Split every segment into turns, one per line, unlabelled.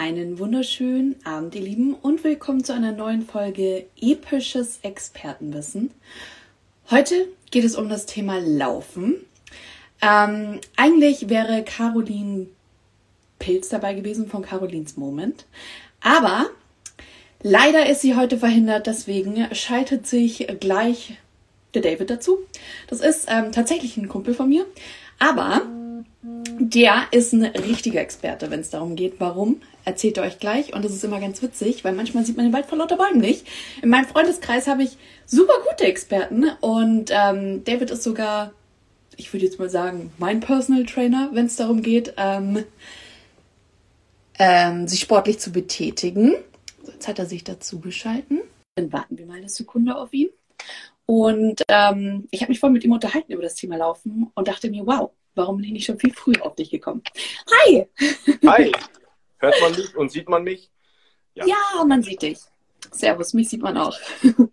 Einen wunderschönen Abend, ihr Lieben, und willkommen zu einer neuen Folge Episches Expertenwissen. Heute geht es um das Thema Laufen. Ähm, eigentlich wäre Caroline Pilz dabei gewesen von Carolines Moment, aber leider ist sie heute verhindert, deswegen schaltet sich gleich der David dazu. Das ist ähm, tatsächlich ein Kumpel von mir, aber der ist ein richtiger Experte, wenn es darum geht, warum erzählt er euch gleich. Und das ist immer ganz witzig, weil manchmal sieht man den Wald vor lauter Bäumen nicht. In meinem Freundeskreis habe ich super gute Experten und ähm, David ist sogar, ich würde jetzt mal sagen, mein Personal Trainer, wenn es darum geht, ähm, ähm, sich sportlich zu betätigen. Jetzt hat er sich dazu geschalten. Dann warten wir mal eine Sekunde auf ihn. Und ähm, ich habe mich voll mit ihm unterhalten über das Thema Laufen und dachte mir, wow, warum bin ich nicht schon viel früher auf dich gekommen? Hi!
Hi! Hört man mich und sieht man mich?
Ja, ja man sieht dich. Servus, mich sieht man auch.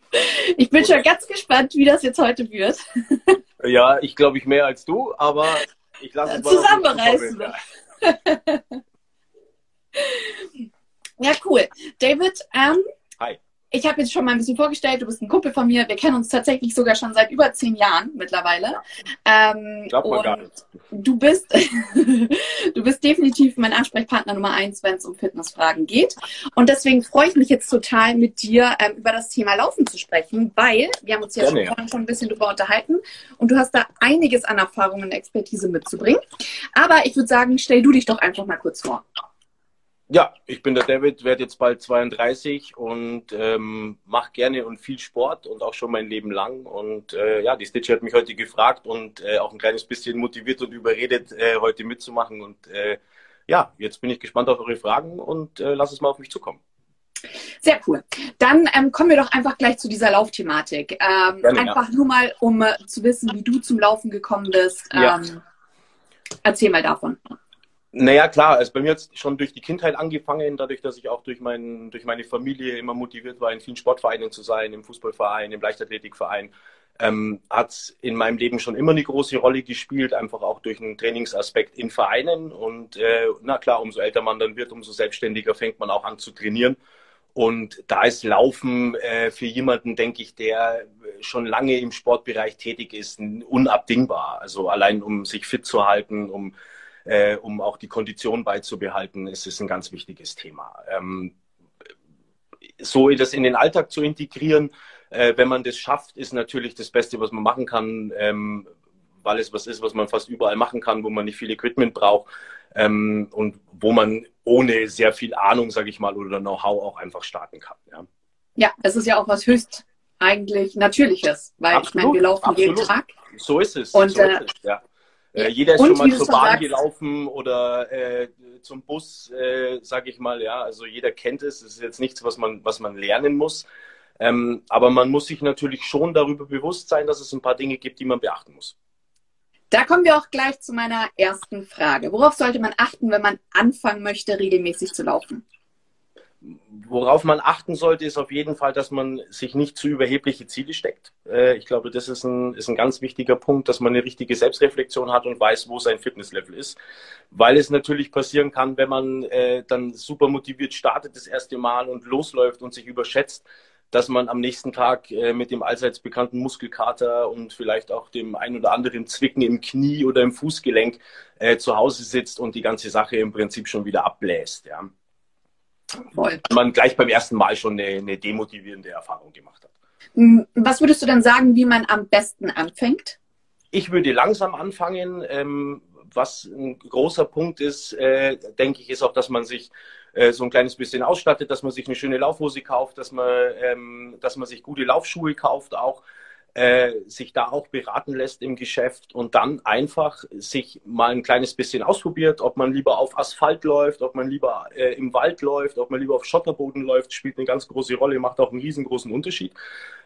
Ich bin schon ganz gespannt, wie das jetzt heute wird.
Ja, ich glaube ich mehr als du, aber ich lasse es
mal zusammenreißen. Ja, cool. David, ähm,
Hi
ich habe jetzt schon mal ein bisschen vorgestellt, du bist ein Kumpel von mir. Wir kennen uns tatsächlich sogar schon seit über zehn Jahren mittlerweile.
Ähm, Glaubt man gar nicht.
Du bist, du bist definitiv mein Ansprechpartner Nummer eins, wenn es um Fitnessfragen geht. Und deswegen freue ich mich jetzt total mit dir ähm, über das Thema Laufen zu sprechen, weil wir haben uns ja Gerne, schon, ja. schon ein bisschen darüber unterhalten und du hast da einiges an Erfahrung und Expertise mitzubringen. Aber ich würde sagen, stell du dich doch einfach mal kurz vor.
Ja, ich bin der David, werde jetzt bald 32 und ähm, mache gerne und viel Sport und auch schon mein Leben lang. Und äh, ja, die Stitch hat mich heute gefragt und äh, auch ein kleines bisschen motiviert und überredet, äh, heute mitzumachen. Und äh, ja, jetzt bin ich gespannt auf eure Fragen und äh, lass es mal auf mich zukommen.
Sehr cool. Dann ähm, kommen wir doch einfach gleich zu dieser Laufthematik. Ähm, Gerne, einfach ja. nur mal, um äh, zu wissen, wie du zum Laufen gekommen bist. Ähm, ja. Erzähl mal davon.
Naja, klar, also bei mir hat es schon durch die Kindheit angefangen, dadurch, dass ich auch durch, mein, durch meine Familie immer motiviert war, in vielen Sportvereinen zu sein, im Fußballverein, im Leichtathletikverein, ähm, hat es in meinem Leben schon immer eine große Rolle gespielt, einfach auch durch einen Trainingsaspekt in Vereinen. Und äh, na klar, umso älter man dann wird, umso selbstständiger fängt man auch an zu trainieren. Und da ist Laufen äh, für jemanden, denke ich, der schon lange im Sportbereich tätig ist, unabdingbar. Also allein um sich fit zu halten, um äh, um auch die Kondition beizubehalten, ist es ein ganz wichtiges Thema. Ähm, so das in den Alltag zu integrieren, äh, wenn man das schafft, ist natürlich das Beste, was man machen kann, ähm, weil es was ist, was man fast überall machen kann, wo man nicht viel Equipment braucht ähm, und wo man ohne sehr viel Ahnung, sage ich mal, oder Know-how auch einfach starten kann. Ja.
ja, es ist ja auch was höchst eigentlich Natürliches, weil absolut, ich meine, wir laufen absolut. jeden Tag.
So ist es.
Und
so
äh,
ist es, ja. Äh, jeder ist schon mal zur Bahn sagst, gelaufen oder äh, zum Bus, äh, sage ich mal. Ja, also jeder kennt es. Es ist jetzt nichts, was man, was man lernen muss. Ähm, aber man muss sich natürlich schon darüber bewusst sein, dass es ein paar Dinge gibt, die man beachten muss.
Da kommen wir auch gleich zu meiner ersten Frage. Worauf sollte man achten, wenn man anfangen möchte, regelmäßig zu laufen?
Worauf man achten sollte, ist auf jeden Fall, dass man sich nicht zu überhebliche Ziele steckt. Äh, ich glaube, das ist ein, ist ein ganz wichtiger Punkt, dass man eine richtige Selbstreflexion hat und weiß, wo sein Fitnesslevel ist. Weil es natürlich passieren kann, wenn man äh, dann super motiviert startet das erste Mal und losläuft und sich überschätzt, dass man am nächsten Tag äh, mit dem allseits bekannten Muskelkater und vielleicht auch dem ein oder anderen Zwicken im Knie oder im Fußgelenk äh, zu Hause sitzt und die ganze Sache im Prinzip schon wieder abbläst. Ja. Voll. man gleich beim ersten Mal schon eine, eine demotivierende Erfahrung gemacht hat.
Hm, was würdest du dann sagen, wie man am besten anfängt?
Ich würde langsam anfangen. Ähm, was ein großer Punkt ist, äh, denke ich, ist auch, dass man sich äh, so ein kleines bisschen ausstattet, dass man sich eine schöne Laufhose kauft, dass man, ähm, dass man sich gute Laufschuhe kauft auch äh, sich da auch beraten lässt im Geschäft und dann einfach sich mal ein kleines bisschen ausprobiert, ob man lieber auf Asphalt läuft, ob man lieber äh, im Wald läuft, ob man lieber auf Schotterboden läuft, spielt eine ganz große Rolle, macht auch einen riesengroßen Unterschied.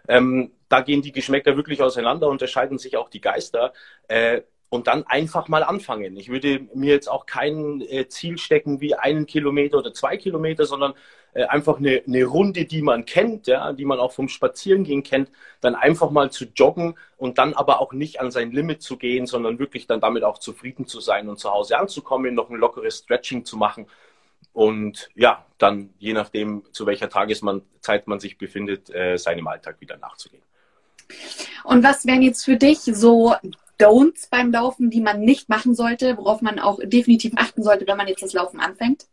Ähm, da gehen die Geschmäcker wirklich auseinander, unterscheiden sich auch die Geister. Äh, und dann einfach mal anfangen. Ich würde mir jetzt auch kein äh, Ziel stecken wie einen Kilometer oder zwei Kilometer, sondern äh, einfach eine, eine Runde, die man kennt, ja, die man auch vom Spazierengehen kennt, dann einfach mal zu joggen und dann aber auch nicht an sein Limit zu gehen, sondern wirklich dann damit auch zufrieden zu sein und zu Hause anzukommen, noch ein lockeres Stretching zu machen und ja, dann je nachdem, zu welcher Tageszeit man sich befindet, äh, seinem Alltag wieder nachzugehen.
Und was wären jetzt für dich so Don'ts beim Laufen, die man nicht machen sollte, worauf man auch definitiv achten sollte, wenn man jetzt das Laufen anfängt?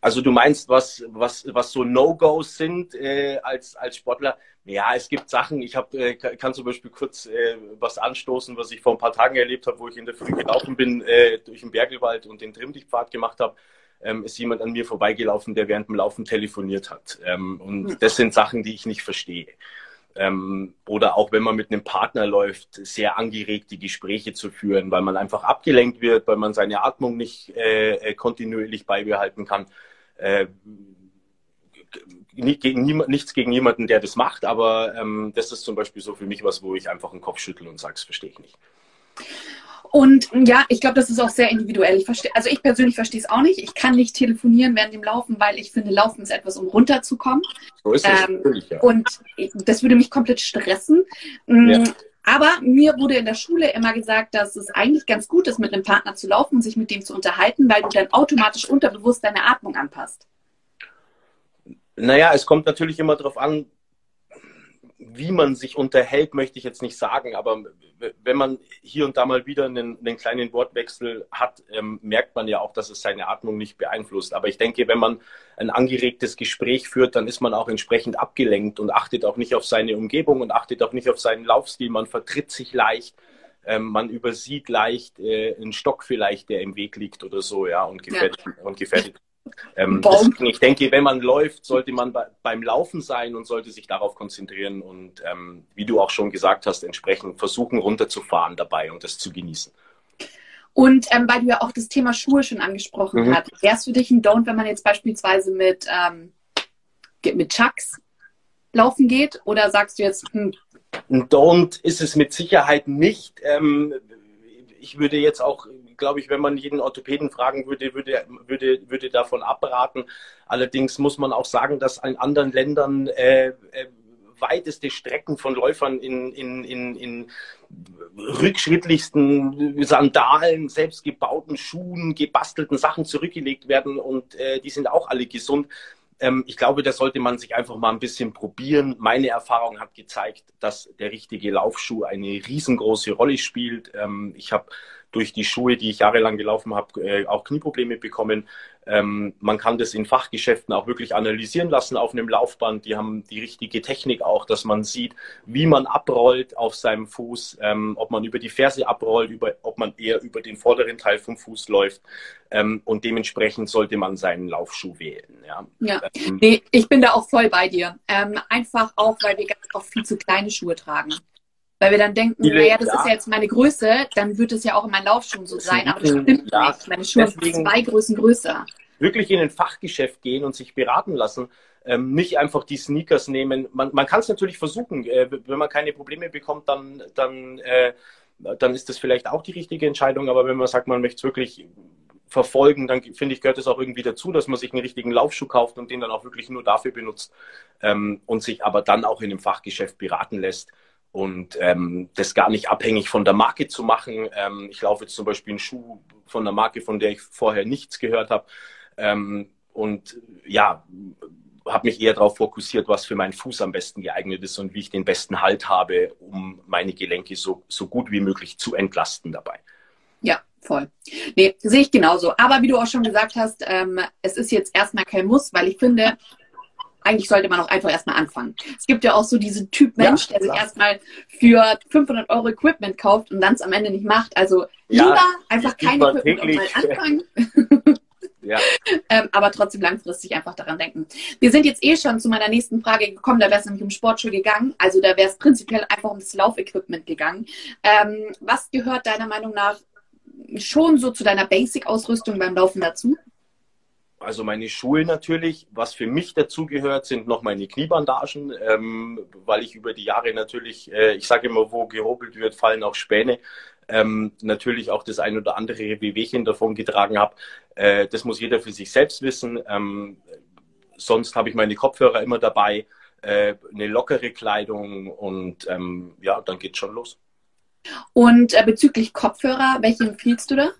Also du meinst, was, was, was so No-Gos sind äh, als, als Sportler? Ja, es gibt Sachen, ich hab, äh, kann zum Beispiel kurz äh, was anstoßen, was ich vor ein paar Tagen erlebt habe, wo ich in der Früh gelaufen bin äh, durch den Bergelwald und den Trimmdichtpfad gemacht habe. Ähm, ist jemand an mir vorbeigelaufen, der während dem Laufen telefoniert hat. Ähm, und hm. das sind Sachen, die ich nicht verstehe. Ähm, oder auch wenn man mit einem Partner läuft, sehr angeregt die Gespräche zu führen, weil man einfach abgelenkt wird, weil man seine Atmung nicht äh, äh kontinuierlich beibehalten kann. Äh, nicht gegen nichts gegen jemanden, der das macht, aber ähm, das ist zum Beispiel so für mich was, wo ich einfach den Kopf schüttel und sage, das verstehe ich nicht.
Und ja, ich glaube, das ist auch sehr individuell. Ich verstehe, also ich persönlich verstehe es auch nicht. Ich kann nicht telefonieren während dem Laufen, weil ich finde, Laufen ist etwas, um runterzukommen. So ist es ähm, ja. Und das würde mich komplett stressen. Mm, ja. Aber mir wurde in der Schule immer gesagt, dass es eigentlich ganz gut ist, mit einem Partner zu laufen und sich mit dem zu unterhalten, weil du dann automatisch unterbewusst deine Atmung anpasst.
Naja, es kommt natürlich immer darauf an, wie man sich unterhält, möchte ich jetzt nicht sagen, aber wenn man hier und da mal wieder einen, einen kleinen Wortwechsel hat, ähm, merkt man ja auch, dass es seine Atmung nicht beeinflusst. Aber ich denke, wenn man ein angeregtes Gespräch führt, dann ist man auch entsprechend abgelenkt und achtet auch nicht auf seine Umgebung und achtet auch nicht auf seinen Laufstil. Man vertritt sich leicht. Ähm, man übersieht leicht äh, einen Stock vielleicht, der im Weg liegt oder so, ja, und gefährdet, ja. Und gefährdet ähm, deswegen, ich denke, wenn man läuft, sollte man bei, beim Laufen sein und sollte sich darauf konzentrieren und, ähm, wie du auch schon gesagt hast, entsprechend versuchen runterzufahren dabei und das zu genießen.
Und ähm, weil du ja auch das Thema Schuhe schon angesprochen mhm. hast, wäre es für dich ein Don't, wenn man jetzt beispielsweise mit, ähm, mit Chucks laufen geht? Oder sagst du jetzt, hm.
Ein Don't ist es mit Sicherheit nicht. Ähm, ich würde jetzt auch glaube ich, wenn man jeden Orthopäden fragen würde, würde, würde, würde davon abraten. Allerdings muss man auch sagen, dass in anderen Ländern äh, äh, weiteste Strecken von Läufern in, in, in, in rückschrittlichsten Sandalen, selbstgebauten Schuhen, gebastelten Sachen zurückgelegt werden und äh, die sind auch alle gesund. Ähm, ich glaube, da sollte man sich einfach mal ein bisschen probieren. Meine Erfahrung hat gezeigt, dass der richtige Laufschuh eine riesengroße Rolle spielt. Ähm, ich habe durch die Schuhe, die ich jahrelang gelaufen habe, äh, auch Knieprobleme bekommen. Ähm, man kann das in Fachgeschäften auch wirklich analysieren lassen auf einem Laufband. Die haben die richtige Technik auch, dass man sieht, wie man abrollt auf seinem Fuß, ähm, ob man über die Ferse abrollt, über, ob man eher über den vorderen Teil vom Fuß läuft. Ähm, und dementsprechend sollte man seinen Laufschuh wählen. Ja,
ja. Ähm, nee, ich bin da auch voll bei dir. Ähm, einfach auch, weil wir ganz oft viel zu kleine Schuhe tragen. Weil wir dann denken, Viele, naja, das ja. ist ja jetzt meine Größe, dann wird es ja auch in meinen Laufschuhen so sein. Aber das stimmt ja, nicht. Meine Schuhe sind zwei Größen größer.
Wirklich in ein Fachgeschäft gehen und sich beraten lassen. Ähm, nicht einfach die Sneakers nehmen. Man, man kann es natürlich versuchen. Äh, wenn man keine Probleme bekommt, dann, dann, äh, dann ist das vielleicht auch die richtige Entscheidung. Aber wenn man sagt, man möchte es wirklich verfolgen, dann finde ich, gehört es auch irgendwie dazu, dass man sich einen richtigen Laufschuh kauft und den dann auch wirklich nur dafür benutzt ähm, und sich aber dann auch in einem Fachgeschäft beraten lässt und ähm, das gar nicht abhängig von der Marke zu machen. Ähm, ich laufe jetzt zum Beispiel einen Schuh von einer Marke, von der ich vorher nichts gehört habe. Ähm, und ja, habe mich eher darauf fokussiert, was für meinen Fuß am besten geeignet ist und wie ich den besten Halt habe, um meine Gelenke so, so gut wie möglich zu entlasten dabei.
Ja, voll. Nee, sehe ich genauso. Aber wie du auch schon gesagt hast, ähm, es ist jetzt erstmal kein Muss, weil ich finde, eigentlich sollte man auch einfach erstmal anfangen. Es gibt ja auch so diesen Typ Mensch, ja, der sich erstmal für 500 Euro Equipment kauft und dann es am Ende nicht macht. Also ja, lieber einfach kein Equipment und mal anfangen. Ja. ähm, aber trotzdem langfristig einfach daran denken. Wir sind jetzt eh schon zu meiner nächsten Frage gekommen, da wäre es nämlich um Sportschuhe gegangen. Also da wäre es prinzipiell einfach ums Laufequipment gegangen. Ähm, was gehört deiner Meinung nach schon so zu deiner Basic-Ausrüstung beim Laufen dazu?
Also meine Schuhe natürlich. Was für mich dazugehört, sind noch meine Kniebandagen, ähm, weil ich über die Jahre natürlich, äh, ich sage immer, wo gehobelt wird, fallen auch Späne. Ähm, natürlich auch das ein oder andere Wehwehchen davon getragen habe. Äh, das muss jeder für sich selbst wissen. Ähm, sonst habe ich meine Kopfhörer immer dabei, äh, eine lockere Kleidung und ähm, ja, dann geht's schon los.
Und äh, bezüglich Kopfhörer, welche empfiehlst du da?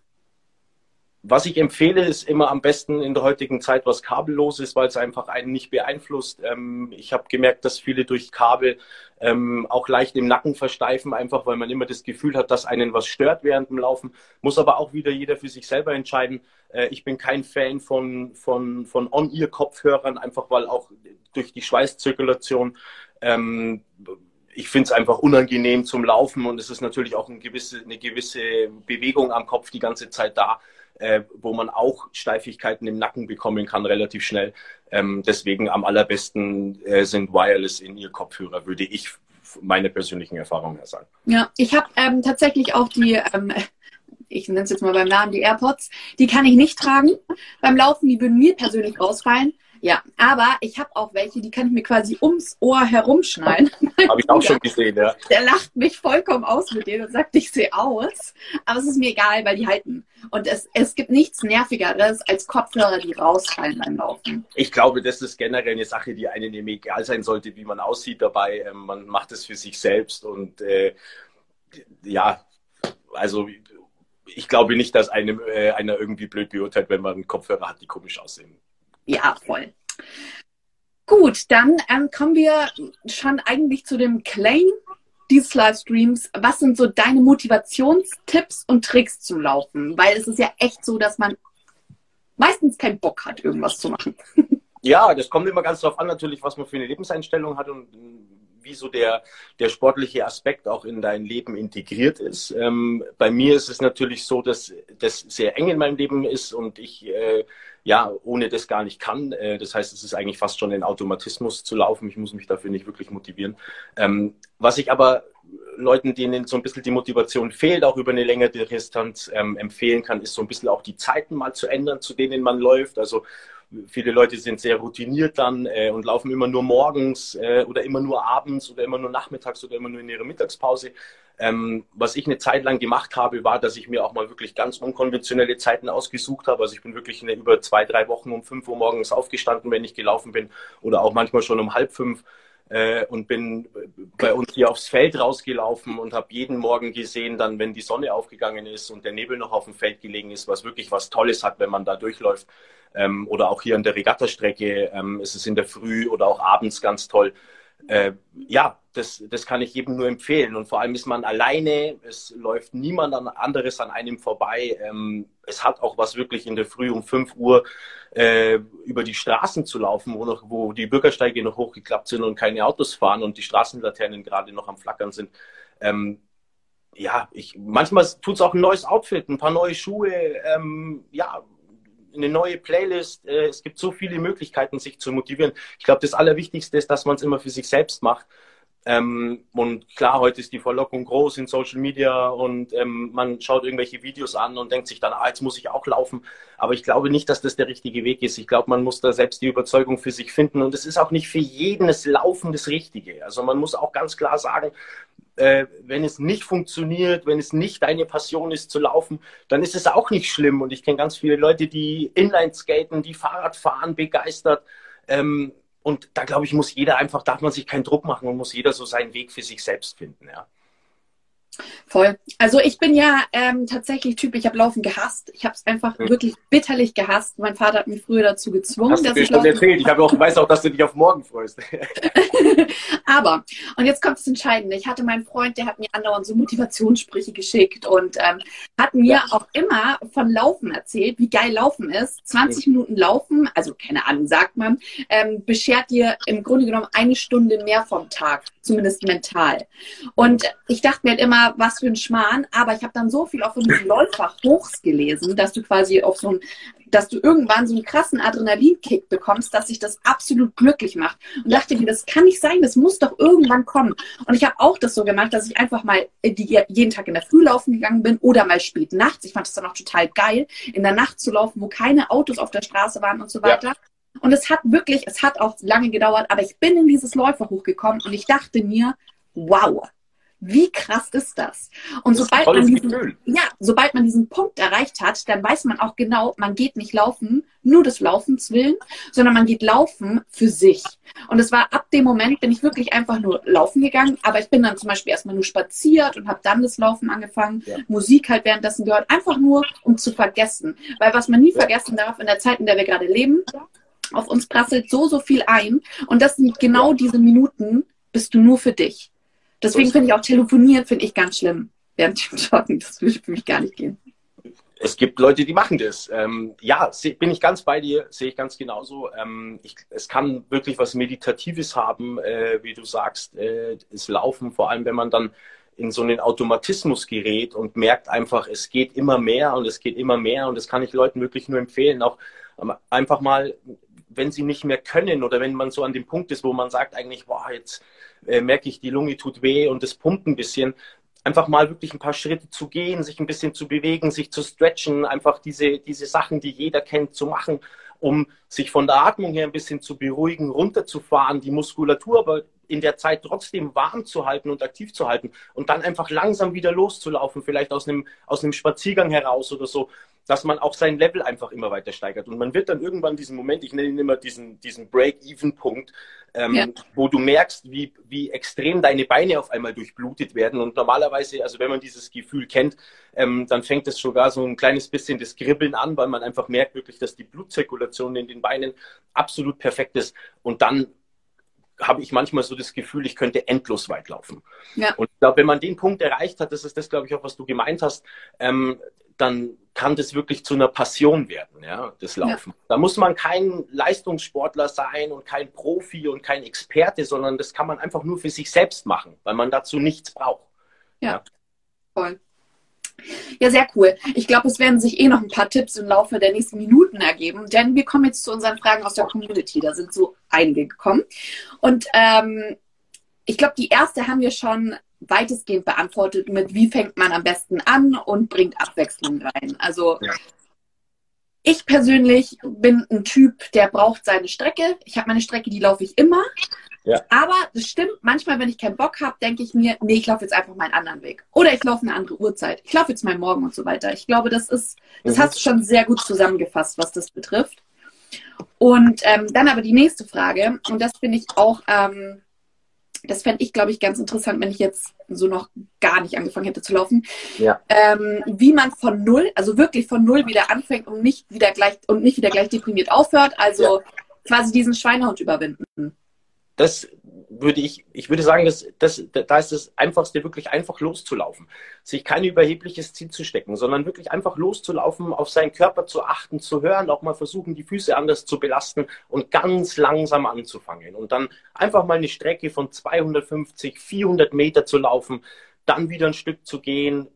Was ich empfehle, ist immer am besten in der heutigen Zeit was kabellos ist, weil es einfach einen nicht beeinflusst. Ähm, ich habe gemerkt, dass viele durch Kabel ähm, auch leicht im Nacken versteifen, einfach weil man immer das Gefühl hat, dass einen was stört während dem Laufen. Muss aber auch wieder jeder für sich selber entscheiden. Äh, ich bin kein Fan von, von, von On-Ear-Kopfhörern, einfach weil auch durch die Schweißzirkulation ähm, ich finde es einfach unangenehm zum Laufen und es ist natürlich auch eine gewisse, eine gewisse Bewegung am Kopf die ganze Zeit da äh, wo man auch Steifigkeiten im Nacken bekommen kann, relativ schnell. Ähm, deswegen am allerbesten äh, sind Wireless in ihr Kopfhörer, würde ich meine persönlichen Erfahrungen her sagen.
Ja, ich habe ähm, tatsächlich auch die, ähm, ich nenne es jetzt mal beim Namen, die AirPods. Die kann ich nicht tragen beim Laufen, die würden mir persönlich rausfallen. Ja, aber ich habe auch welche, die kann ich mir quasi ums Ohr herumschneiden.
Habe ich auch schon gesehen, ja.
Der lacht mich vollkommen aus mit denen und sagt, ich sehe aus. Aber es ist mir egal, weil die halten. Und es, es gibt nichts Nervigeres als Kopfhörer, die rausfallen beim Laufen.
Ich glaube, das ist generell eine Sache, die einem egal sein sollte, wie man aussieht dabei. Ähm, man macht es für sich selbst und äh, ja, also ich glaube nicht, dass einem äh, einer irgendwie blöd beurteilt, wenn man Kopfhörer hat, die komisch aussehen.
Ja, voll. Gut, dann ähm, kommen wir schon eigentlich zu dem Claim dieses Livestreams. Was sind so deine Motivationstipps und Tricks zum Laufen? Weil es ist ja echt so, dass man meistens keinen Bock hat, irgendwas zu machen.
Ja, das kommt immer ganz darauf an, natürlich, was man für eine Lebenseinstellung hat und wie so der, der sportliche Aspekt auch in dein Leben integriert ist. Ähm, bei mir ist es natürlich so, dass das sehr eng in meinem Leben ist und ich äh, ja, ohne das gar nicht kann. Äh, das heißt, es ist eigentlich fast schon ein Automatismus zu laufen. Ich muss mich dafür nicht wirklich motivieren. Ähm, was ich aber Leuten, denen so ein bisschen die Motivation fehlt, auch über eine längere Distanz ähm, empfehlen kann, ist so ein bisschen auch die Zeiten mal zu ändern, zu denen man läuft. Also viele Leute sind sehr routiniert dann äh, und laufen immer nur morgens äh, oder immer nur abends oder immer nur nachmittags oder immer nur in ihrer Mittagspause. Ähm, was ich eine Zeit lang gemacht habe, war, dass ich mir auch mal wirklich ganz unkonventionelle Zeiten ausgesucht habe. Also ich bin wirklich eine, über zwei, drei Wochen um fünf Uhr morgens aufgestanden, wenn ich gelaufen bin oder auch manchmal schon um halb fünf äh, und bin bei uns hier aufs Feld rausgelaufen und habe jeden Morgen gesehen, dann wenn die Sonne aufgegangen ist und der Nebel noch auf dem Feld gelegen ist, was wirklich was Tolles hat, wenn man da durchläuft. Ähm, oder auch hier an der Regattastrecke ähm, ist es in der Früh oder auch abends ganz toll äh, ja, das, das kann ich jedem nur empfehlen. Und vor allem ist man alleine, es läuft niemand anderes an einem vorbei. Ähm, es hat auch was wirklich in der Früh um 5 Uhr äh, über die Straßen zu laufen, wo, noch, wo die Bürgersteige noch hochgeklappt sind und keine Autos fahren und die Straßenlaternen gerade noch am Flackern sind. Ähm, ja, ich, manchmal tut es auch ein neues Outfit, ein paar neue Schuhe, ähm, ja, eine neue Playlist. Äh, es gibt so viele Möglichkeiten, sich zu motivieren. Ich glaube, das Allerwichtigste ist, dass man es immer für sich selbst macht. Ähm, und klar, heute ist die Verlockung groß in Social Media und ähm, man schaut irgendwelche Videos an und denkt sich dann, ah, jetzt muss ich auch laufen. Aber ich glaube nicht, dass das der richtige Weg ist. Ich glaube, man muss da selbst die Überzeugung für sich finden. Und es ist auch nicht für jeden das Laufen das Richtige. Also man muss auch ganz klar sagen, äh, wenn es nicht funktioniert, wenn es nicht deine Passion ist zu laufen, dann ist es auch nicht schlimm. Und ich kenne ganz viele Leute, die Inline skaten, die Fahrrad fahren, begeistert. Ähm, und da glaube ich, muss jeder einfach, darf man sich keinen Druck machen und muss jeder so seinen Weg für sich selbst finden, ja.
Voll. Also ich bin ja ähm, tatsächlich Typ, ich habe Laufen gehasst. Ich habe es einfach mhm. wirklich bitterlich gehasst. Mein Vater hat mich früher dazu gezwungen.
Hast
dass
du mir schon erzählt. Ich auch, weiß auch, dass du dich auf morgen freust.
Aber, und jetzt kommt das Entscheidende. Ich hatte meinen Freund, der hat mir andauernd so Motivationssprüche geschickt und ähm, hat mir ja. auch immer von Laufen erzählt, wie geil Laufen ist. 20 mhm. Minuten Laufen, also keine Ahnung, sagt man, ähm, beschert dir im Grunde genommen eine Stunde mehr vom Tag, zumindest mental. Und ich dachte mir halt immer, was für ein Schmarrn, aber ich habe dann so viel auch von diesen Läuferhochs gelesen, dass du quasi auf so ein, dass du irgendwann so einen krassen Adrenalinkick bekommst, dass sich das absolut glücklich macht. Und dachte mir, das kann nicht sein, das muss doch irgendwann kommen. Und ich habe auch das so gemacht, dass ich einfach mal jeden Tag in der Früh laufen gegangen bin oder mal spät nachts. Ich fand es dann auch total geil, in der Nacht zu laufen, wo keine Autos auf der Straße waren und so weiter. Ja. Und es hat wirklich, es hat auch lange gedauert, aber ich bin in dieses Läuferhoch gekommen und ich dachte mir, wow, Wie krass ist das? Und das sobald man diesen, ja, sobald man diesen Punkt erreicht hat, dann weiß man auch genau, man geht nicht laufen, nur des Laufens willen, sondern man geht laufen für sich. Und es war ab dem Moment, bin ich wirklich einfach nur laufen gegangen, aber ich bin dann zum Beispiel erstmal nur spaziert und habe dann das Laufen angefangen, ja. Musik halt währenddessen gehört, einfach nur, um zu vergessen. Weil was man nie ja. vergessen darf in der Zeit, in der wir gerade leben, auf uns prasselt so, so viel ein. Und das sind genau diese Minuten, bist du nur für dich. Deswegen finde ich auch telefonieren, finde ich ganz schlimm während dem Joggen. Das würde für mich gar nicht gehen.
Es gibt Leute, die machen das. Ähm, ja, bin ich ganz bei dir, sehe ich ganz genauso. Ähm, ich, es kann wirklich was Meditatives haben, äh, wie du sagst, äh, das Laufen, vor allem wenn man dann in so einen Automatismus gerät und merkt einfach, es geht immer mehr und es geht immer mehr und das kann ich Leuten wirklich nur empfehlen, auch ähm, einfach mal, wenn sie nicht mehr können oder wenn man so an dem Punkt ist, wo man sagt eigentlich, boah, jetzt äh, merke ich, die Lunge tut weh und es pumpt ein bisschen, einfach mal wirklich ein paar Schritte zu gehen, sich ein bisschen zu bewegen, sich zu stretchen, einfach diese, diese Sachen, die jeder kennt, zu machen, um sich von der Atmung her ein bisschen zu beruhigen, runterzufahren, die Muskulatur aber in der Zeit trotzdem warm zu halten und aktiv zu halten und dann einfach langsam wieder loszulaufen, vielleicht aus einem, aus einem Spaziergang heraus oder so dass man auch sein Level einfach immer weiter steigert. Und man wird dann irgendwann diesen Moment, ich nenne ihn immer diesen, diesen Break-Even-Punkt, ähm, ja. wo du merkst, wie, wie extrem deine Beine auf einmal durchblutet werden. Und normalerweise, also wenn man dieses Gefühl kennt, ähm, dann fängt es sogar so ein kleines bisschen das Kribbeln an, weil man einfach merkt wirklich, dass die Blutzirkulation in den Beinen absolut perfekt ist. Und dann habe ich manchmal so das Gefühl, ich könnte endlos weit laufen. Ja. Und ich glaube, wenn man den Punkt erreicht hat, das ist das, glaube ich, auch, was du gemeint hast, ähm, dann kann das wirklich zu einer Passion werden, ja, das Laufen. Ja. Da muss man kein Leistungssportler sein und kein Profi und kein Experte, sondern das kann man einfach nur für sich selbst machen, weil man dazu nichts braucht.
Ja, ja. voll. Ja, sehr cool. Ich glaube, es werden sich eh noch ein paar Tipps im Laufe der nächsten Minuten ergeben, denn wir kommen jetzt zu unseren Fragen aus der Community. Da sind so einige gekommen. Und ähm, ich glaube, die erste haben wir schon weitestgehend beantwortet mit, wie fängt man am besten an und bringt Abwechslung rein. Also ja. ich persönlich bin ein Typ, der braucht seine Strecke. Ich habe meine Strecke, die laufe ich immer. Ja. Aber das stimmt, manchmal, wenn ich keinen Bock habe, denke ich mir, nee, ich laufe jetzt einfach meinen anderen Weg. Oder ich laufe eine andere Uhrzeit. Ich laufe jetzt mal morgen und so weiter. Ich glaube, das ist, das mhm. hast du schon sehr gut zusammengefasst, was das betrifft. Und ähm, dann aber die nächste Frage, und das finde ich auch ähm, das fände ich, glaube ich, ganz interessant, wenn ich jetzt so noch gar nicht angefangen hätte zu laufen. Ja. Ähm, wie man von null, also wirklich von null wieder anfängt und nicht wieder gleich und nicht wieder gleich deprimiert aufhört. Also ja. quasi diesen Schweinehund überwinden.
Das würde ich, ich würde sagen, dass, dass, da ist das Einfachste, wirklich einfach loszulaufen. Sich kein überhebliches Ziel zu stecken, sondern wirklich einfach loszulaufen, auf seinen Körper zu achten, zu hören, auch mal versuchen, die Füße anders zu belasten und ganz langsam anzufangen. Und dann einfach mal eine Strecke von 250, 400 Meter zu laufen, dann wieder ein Stück zu gehen,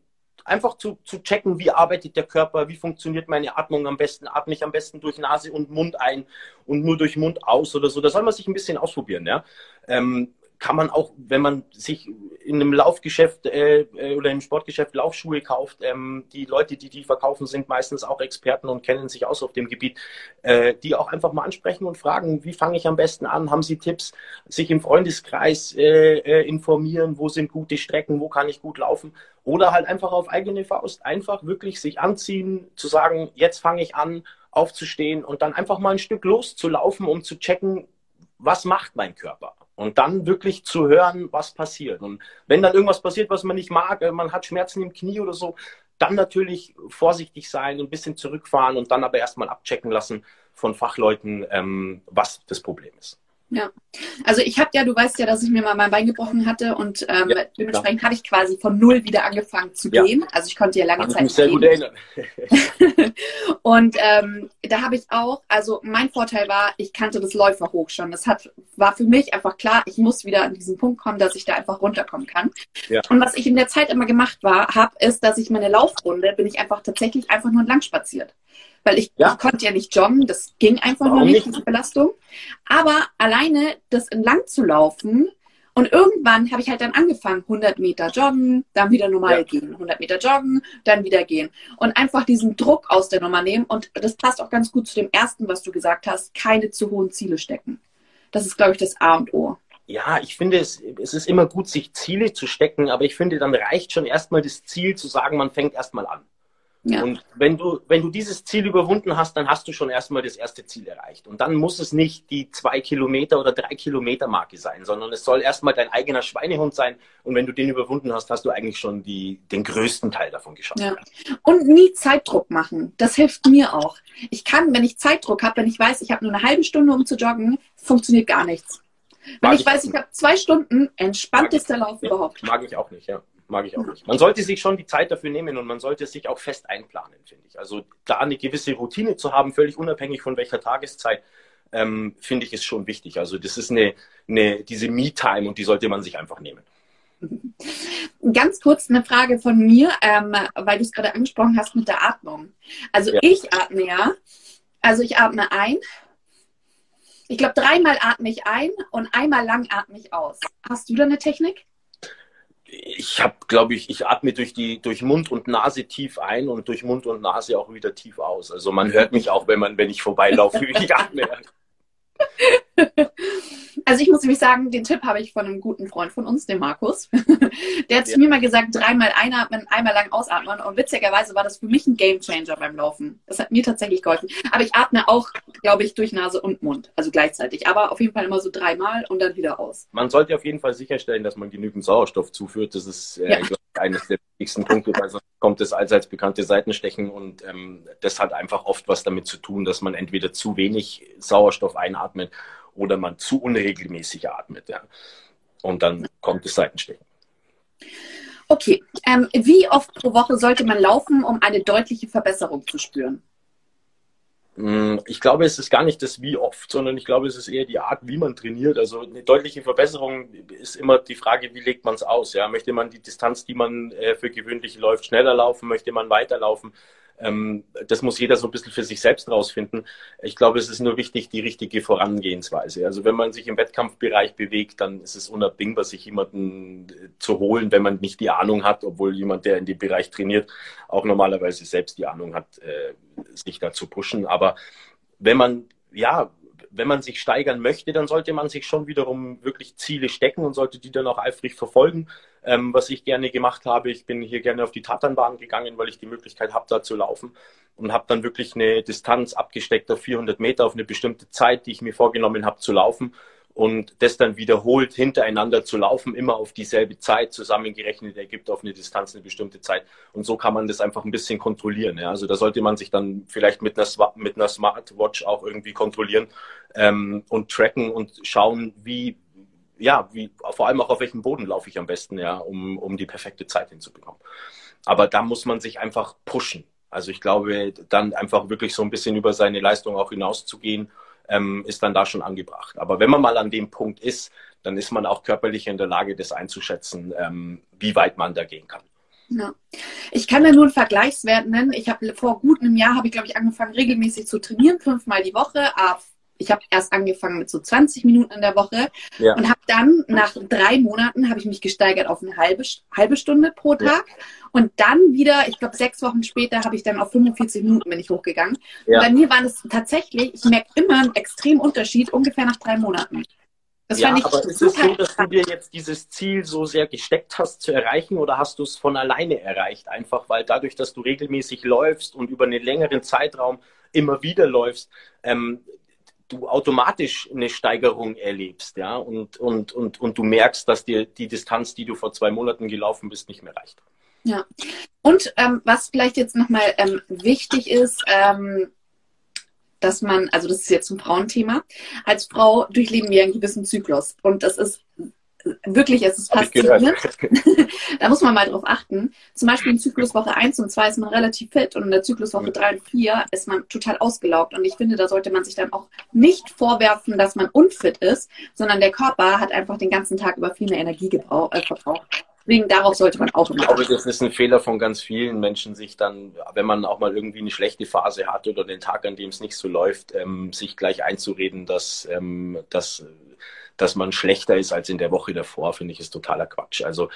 einfach zu, zu checken, wie arbeitet der Körper, wie funktioniert meine Atmung am besten, atme ich am besten durch Nase und Mund ein und nur durch Mund aus oder so. Da soll man sich ein bisschen ausprobieren, ja. Ähm, kann man auch, wenn man sich in einem Laufgeschäft äh, äh, oder im Sportgeschäft Laufschuhe kauft, ähm, die Leute, die die verkaufen, sind meistens auch Experten und kennen sich aus auf dem Gebiet, äh, die auch einfach mal ansprechen und fragen, wie fange ich am besten an? Haben sie Tipps? Sich im Freundeskreis äh, äh, informieren, wo sind gute Strecken, wo kann ich gut laufen? Oder halt einfach auf eigene Faust, einfach wirklich sich anziehen, zu sagen, jetzt fange ich an, aufzustehen und dann einfach mal ein Stück loszulaufen, um zu checken, was macht mein Körper? Und dann wirklich zu hören, was passiert. Und wenn dann irgendwas passiert, was man nicht mag, äh, man hat Schmerzen im Knie oder so, dann natürlich vorsichtig sein, ein bisschen zurückfahren und dann aber erstmal abchecken lassen von Fachleuten, ähm, was das Problem ist.
Ja, also ich habe ja, du weißt ja, dass ich mir mal mein Bein gebrochen hatte und ähm, ja, dementsprechend habe ich quasi von null wieder angefangen zu ja. gehen. Also ich konnte ja lange Kann Zeit. Ich mich sehr gut erinnern. und ähm, da habe ich auch, also mein Vorteil war, ich kannte das Läufer hoch schon. Das hat, war für mich einfach klar, ich muss wieder an diesen Punkt kommen, dass ich da einfach runterkommen kann. Ja. Und was ich in der Zeit immer gemacht war, habe, ist, dass ich meine Laufrunde bin ich einfach tatsächlich einfach nur entlang spaziert weil ich, ja. ich konnte ja nicht joggen, das ging einfach Warum nur nicht, diese Belastung. Aber alleine das entlang zu laufen und irgendwann habe ich halt dann angefangen, 100 Meter joggen, dann wieder normal ja. gehen, 100 Meter joggen, dann wieder gehen und einfach diesen Druck aus der Nummer nehmen und das passt auch ganz gut zu dem ersten, was du gesagt hast, keine zu hohen Ziele stecken. Das ist, glaube ich, das A und O.
ja, ich finde es, es ist immer gut, sich Ziele zu stecken, aber ich finde, dann reicht schon erstmal das Ziel zu sagen, man fängt erstmal an. Ja. Und wenn du, wenn du dieses Ziel überwunden hast, dann hast du schon erstmal das erste Ziel erreicht. Und dann muss es nicht die zwei Kilometer oder drei Kilometer Marke sein, sondern es soll erstmal dein eigener Schweinehund sein. Und wenn du den überwunden hast, hast du eigentlich schon die, den größten Teil davon geschafft. Ja.
Und nie Zeitdruck machen. Das hilft mir auch. Ich kann, wenn ich Zeitdruck habe, wenn ich weiß, ich habe nur eine halbe Stunde, um zu joggen, funktioniert gar nichts. Wenn ich, ich weiß, ich habe zwei Stunden, entspanntester Lauf überhaupt.
Mag ich auch nicht, ja mag ich auch nicht. Man sollte sich schon die Zeit dafür nehmen und man sollte sich auch fest einplanen, finde ich. Also da eine gewisse Routine zu haben, völlig unabhängig von welcher Tageszeit, ähm, finde ich, ist schon wichtig. Also das ist eine, eine diese Me-Time und die sollte man sich einfach nehmen.
Ganz kurz eine Frage von mir, ähm, weil du es gerade angesprochen hast mit der Atmung. Also ja. ich atme ja, also ich atme ein. Ich glaube, dreimal atme ich ein und einmal lang atme ich aus. Hast du da eine Technik?
Ich habe, glaube ich, ich atme durch die durch Mund und Nase tief ein und durch Mund und Nase auch wieder tief aus. Also man hört mich auch, wenn man, wenn ich vorbeilaufe, wie ich atme.
Also ich muss nämlich sagen, den Tipp habe ich von einem guten Freund von uns, dem Markus. Der hat ja. zu mir mal gesagt, dreimal einatmen, einmal lang ausatmen. Und witzigerweise war das für mich ein Gamechanger beim Laufen. Das hat mir tatsächlich geholfen. Aber ich atme auch, glaube ich, durch Nase und Mund, also gleichzeitig. Aber auf jeden Fall immer so dreimal und dann wieder aus.
Man sollte auf jeden Fall sicherstellen, dass man genügend Sauerstoff zuführt. Das ist äh, ja. eines der wichtigsten Punkte, weil sonst kommt das allseits bekannte Seitenstechen und ähm, das hat einfach oft was damit zu tun, dass man entweder zu wenig Sauerstoff einatmet oder man zu unregelmäßig atmet. Ja. Und dann kommt das Seitenstechen.
Okay, ähm, wie oft pro Woche sollte man laufen, um eine deutliche Verbesserung zu spüren?
Hm, ich glaube, es ist gar nicht das wie oft, sondern ich glaube, es ist eher die Art, wie man trainiert. Also eine deutliche Verbesserung ist immer die Frage, wie legt man es aus? Ja? Möchte man die Distanz, die man äh, für gewöhnlich läuft, schneller laufen? Möchte man weiterlaufen? Ähm, das muss jeder so ein bisschen für sich selbst rausfinden. Ich glaube, es ist nur wichtig, die richtige Vorangehensweise. Also wenn man sich im Wettkampfbereich bewegt, dann ist es unabdingbar, sich jemanden äh, zu holen, wenn man nicht die Ahnung hat, obwohl jemand, der in dem Bereich trainiert, auch normalerweise selbst die Ahnung hat, äh, sich da zu pushen. Aber wenn man, ja, wenn man sich steigern möchte, dann sollte man sich schon wiederum wirklich Ziele stecken und sollte die dann auch eifrig verfolgen. Ähm, was ich gerne gemacht habe, ich bin hier gerne auf die Tatanbahn gegangen, weil ich die Möglichkeit habe, da zu laufen und habe dann wirklich eine Distanz abgesteckt auf 400 Meter auf eine bestimmte Zeit, die ich mir vorgenommen habe zu laufen und das dann wiederholt hintereinander zu laufen, immer auf dieselbe Zeit zusammengerechnet ergibt auf eine Distanz eine bestimmte Zeit. Und so kann man das einfach ein bisschen kontrollieren. Ja? Also da sollte man sich dann vielleicht mit einer, mit einer Smartwatch auch irgendwie kontrollieren ähm, und tracken und schauen, wie, ja, wie, vor allem auch auf welchem Boden laufe ich am besten, ja, um, um die perfekte Zeit hinzubekommen. Aber da muss man sich einfach pushen. Also ich glaube, dann einfach wirklich so ein bisschen über seine Leistung auch hinauszugehen, ähm, ist dann da schon angebracht. Aber wenn man mal an dem Punkt ist, dann ist man auch körperlich in der Lage, das einzuschätzen, ähm, wie weit man da gehen kann.
Ja. Ich kann da nur einen Vergleichswert nennen. Ich habe vor gut einem Jahr habe ich glaube ich angefangen regelmäßig zu trainieren, fünfmal die Woche, ich habe erst angefangen mit so 20 Minuten in der Woche ja. und habe dann nach drei Monaten habe ich mich gesteigert auf eine halbe, halbe Stunde pro Tag ja. und dann wieder, ich glaube sechs Wochen später habe ich dann auf 45 Minuten bin ich hochgegangen. Ja. Bei mir war das tatsächlich, ich merke immer einen extremen Unterschied ungefähr nach drei Monaten.
Das ja, aber ist es so, dass du dir jetzt dieses Ziel so sehr gesteckt hast zu erreichen oder hast du es von alleine erreicht? Einfach weil dadurch, dass du regelmäßig läufst und über einen längeren Zeitraum immer wieder läufst, ähm, du automatisch eine Steigerung erlebst, ja, und, und, und, und du merkst, dass dir die Distanz, die du vor zwei Monaten gelaufen bist, nicht mehr reicht.
Ja. Und ähm, was vielleicht jetzt nochmal ähm, wichtig ist, ähm, dass man, also das ist jetzt ein Frauenthema, als Frau durchleben wir einen gewissen Zyklus. Und das ist wirklich, es ist faszinierend. da muss man mal drauf achten. Zum Beispiel in Zykluswoche 1 und 2 ist man relativ fit und in der Zykluswoche 3 und 4 ist man total ausgelaugt. Und ich finde, da sollte man sich dann auch nicht vorwerfen, dass man unfit ist, sondern der Körper hat einfach den ganzen Tag über viel mehr Energie gebraucht, äh, verbraucht. Deswegen darauf sollte man auch
immer. Ich glaube, das ist ein Fehler von ganz vielen Menschen, sich dann, wenn man auch mal irgendwie eine schlechte Phase hat oder den Tag, an dem es nicht so läuft, ähm, sich gleich einzureden, dass, ähm, dass dass man schlechter ist als in der Woche davor, finde ich, ist totaler Quatsch. Also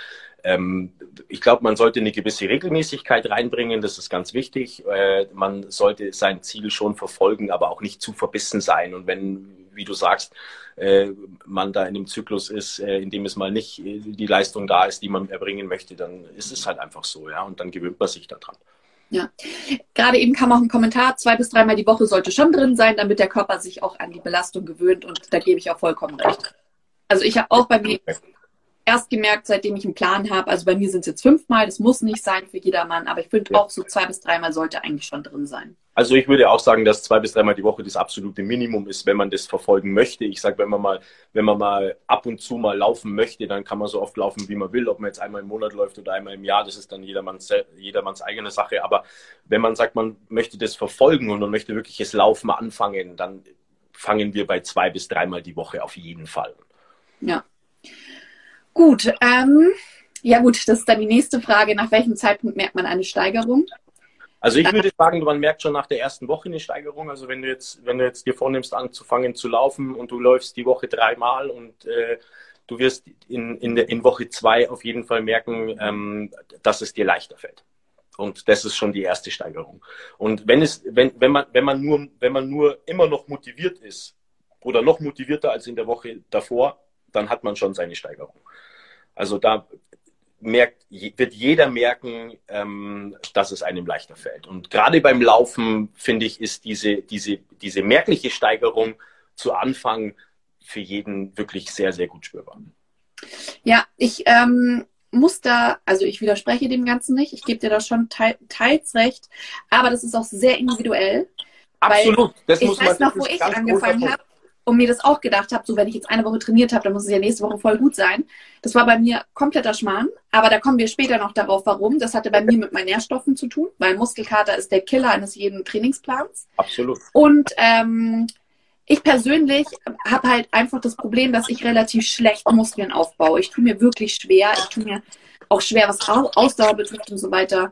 ähm, ich glaube, man sollte eine gewisse Regelmäßigkeit reinbringen, das ist ganz wichtig. Äh, man sollte sein Ziel schon verfolgen, aber auch nicht zu verbissen sein. Und wenn, wie du sagst, äh, man da in dem Zyklus ist, äh, in dem es mal nicht äh, die Leistung da ist, die man erbringen möchte, dann ist es halt einfach so, ja, und dann gewöhnt man sich daran.
Ja, gerade eben kam auch ein Kommentar, zwei bis dreimal die Woche sollte schon drin sein, damit der Körper sich auch an die Belastung gewöhnt und da gebe ich auch vollkommen recht. Also ich habe auch bei mir erst gemerkt, seitdem ich einen Plan habe, also bei mir sind es jetzt fünfmal, das muss nicht sein für jedermann, aber ich finde auch so zwei bis dreimal sollte eigentlich schon drin sein.
Also ich würde auch sagen, dass zwei bis dreimal die Woche das absolute Minimum ist, wenn man das verfolgen möchte. Ich sage, wenn man mal, wenn man mal ab und zu mal laufen möchte, dann kann man so oft laufen, wie man will. Ob man jetzt einmal im Monat läuft oder einmal im Jahr, das ist dann jedermanns, jedermanns eigene Sache. Aber wenn man sagt, man möchte das verfolgen und man möchte wirklich das Laufen anfangen, dann fangen wir bei zwei bis dreimal die Woche auf jeden Fall.
Ja. Gut, ähm, ja gut, das ist dann die nächste Frage. Nach welchem Zeitpunkt merkt man eine Steigerung?
Also ich würde sagen, man merkt schon nach der ersten Woche eine Steigerung. Also wenn du jetzt, wenn du jetzt dir vornimmst, anzufangen zu laufen und du läufst die Woche dreimal und äh, du wirst in, in, in Woche zwei auf jeden Fall merken, ähm, dass es dir leichter fällt. Und das ist schon die erste Steigerung. Und wenn es, wenn, wenn man, wenn man nur, wenn man nur immer noch motiviert ist oder noch motivierter als in der Woche davor, dann hat man schon seine Steigerung. Also da merkt, wird jeder merken, ähm, dass es einem leichter fällt. Und gerade beim Laufen, finde ich, ist diese, diese, diese merkliche Steigerung zu Anfang für jeden wirklich sehr, sehr gut spürbar.
Ja, ich ähm, muss da, also ich widerspreche dem Ganzen nicht, ich gebe dir da schon te teils recht, aber das ist auch sehr individuell.
Absolut,
das ich muss weiß man, noch, wo ich angefangen habe und mir das auch gedacht habe, so wenn ich jetzt eine Woche trainiert habe, dann muss es ja nächste Woche voll gut sein. Das war bei mir kompletter Schmarrn, aber da kommen wir später noch darauf, warum. Das hatte bei mir mit meinen Nährstoffen zu tun, weil Muskelkater ist der Killer eines jeden Trainingsplans.
Absolut.
Und ähm, ich persönlich habe halt einfach das Problem, dass ich relativ schlecht Muskeln aufbaue. Ich tue mir wirklich schwer. Ich tue mir auch schwer, was Ausdauer betrifft und so weiter.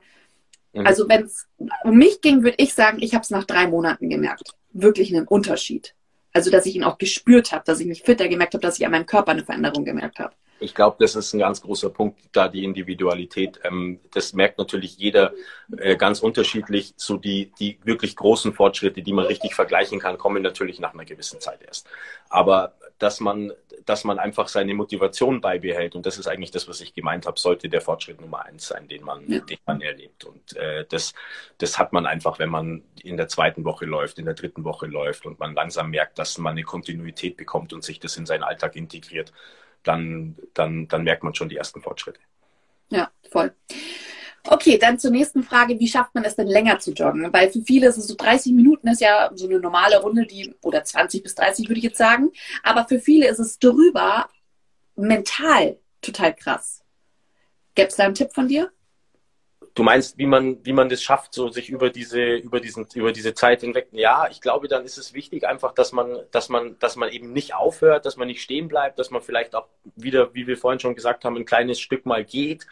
Mhm. Also wenn es um mich ging, würde ich sagen, ich habe es nach drei Monaten gemerkt. Wirklich einen Unterschied. Also, dass ich ihn auch gespürt habe, dass ich mich fitter gemerkt habe, dass ich an meinem Körper eine Veränderung gemerkt habe.
Ich glaube, das ist ein ganz großer Punkt, da die Individualität. Ähm, das merkt natürlich jeder äh, ganz unterschiedlich. So die, die wirklich großen Fortschritte, die man richtig vergleichen kann, kommen natürlich nach einer gewissen Zeit erst. Aber dass man, dass man einfach seine Motivation beibehält, und das ist eigentlich das, was ich gemeint habe, sollte der Fortschritt Nummer eins sein, den man, ja. den man erlebt. Und äh, das, das hat man einfach, wenn man in der zweiten Woche läuft, in der dritten Woche läuft und man langsam merkt, dass man eine Kontinuität bekommt und sich das in seinen Alltag integriert dann, dann, dann merkt man schon die ersten Fortschritte.
Ja, voll. Okay, dann zur nächsten Frage. Wie schafft man es denn länger zu joggen? Weil für viele ist es so 30 Minuten ist ja so eine normale Runde, die, oder 20 bis 30 würde ich jetzt sagen. Aber für viele ist es drüber mental total krass. Gäbe es da einen Tipp von dir?
Du meinst, wie man, wie man das schafft, so sich über diese, über diesen, über diese Zeit hinweg. Ja, ich glaube, dann ist es wichtig einfach, dass man, dass man, dass man eben nicht aufhört, dass man nicht stehen bleibt, dass man vielleicht auch wieder, wie wir vorhin schon gesagt haben, ein kleines Stück mal geht,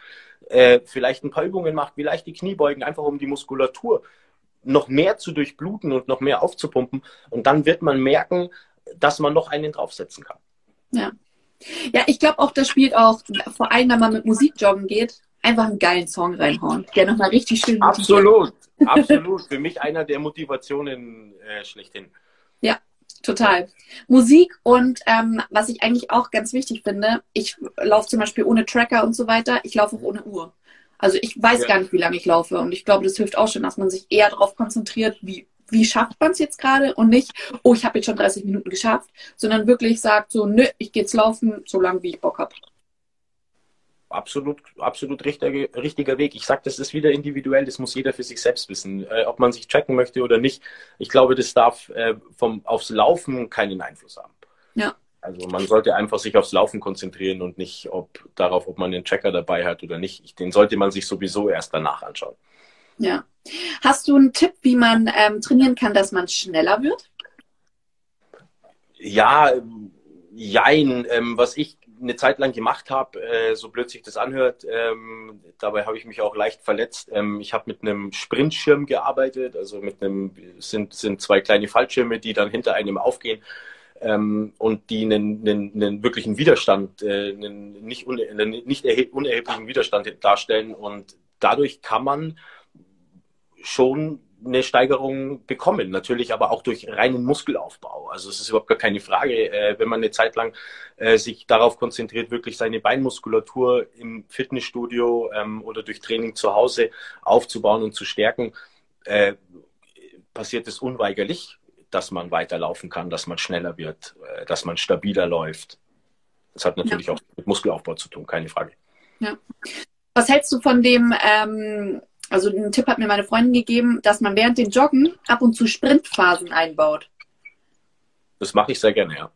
äh, vielleicht ein paar Übungen macht, vielleicht die Kniebeugen, einfach um die Muskulatur noch mehr zu durchbluten und noch mehr aufzupumpen. Und dann wird man merken, dass man noch einen draufsetzen kann.
Ja. Ja, ich glaube auch, das spielt auch, vor allem, wenn man mit Musik joggen geht, einfach einen geilen Song reinhauen, der nochmal richtig schön
motiviert. Absolut, absolut. Für mich einer der Motivationen äh, schlechthin.
Ja, total. Musik und ähm, was ich eigentlich auch ganz wichtig finde, ich laufe zum Beispiel ohne Tracker und so weiter, ich laufe auch ohne Uhr. Also ich weiß ja. gar nicht, wie lange ich laufe und ich glaube, das hilft auch schon, dass man sich eher darauf konzentriert, wie, wie schafft man es jetzt gerade und nicht, oh, ich habe jetzt schon 30 Minuten geschafft, sondern wirklich sagt so, nö, ich gehe jetzt laufen, so lange wie ich Bock habe
absolut, absolut richtiger, richtiger Weg. Ich sage, das ist wieder individuell, das muss jeder für sich selbst wissen, äh, ob man sich tracken möchte oder nicht. Ich glaube, das darf äh, vom, aufs Laufen keinen Einfluss haben.
Ja.
Also man sollte einfach sich aufs Laufen konzentrieren und nicht ob, darauf, ob man den Tracker dabei hat oder nicht. Den sollte man sich sowieso erst danach anschauen.
Ja. Hast du einen Tipp, wie man ähm, trainieren kann, dass man schneller wird?
Ja, jein. Ähm, was ich eine Zeit lang gemacht habe, äh, so blöd sich das anhört, ähm, dabei habe ich mich auch leicht verletzt. Ähm, ich habe mit einem Sprintschirm gearbeitet, also mit einem sind sind zwei kleine Fallschirme, die dann hinter einem aufgehen ähm, und die einen, einen, einen wirklichen Widerstand, äh, einen nicht, un, einen nicht unerheblichen Widerstand darstellen und dadurch kann man schon eine Steigerung bekommen. Natürlich aber auch durch reinen Muskelaufbau. Also es ist überhaupt gar keine Frage, äh, wenn man eine Zeit lang äh, sich darauf konzentriert, wirklich seine Beinmuskulatur im Fitnessstudio ähm, oder durch Training zu Hause aufzubauen und zu stärken, äh, passiert es unweigerlich, dass man weiterlaufen kann, dass man schneller wird, äh, dass man stabiler läuft. Das hat natürlich ja. auch mit Muskelaufbau zu tun, keine Frage.
Ja. Was hältst du von dem, ähm, also einen Tipp hat mir meine Freundin gegeben, dass man während dem Joggen ab und zu Sprintphasen einbaut?
Das mache ich sehr gerne, ja.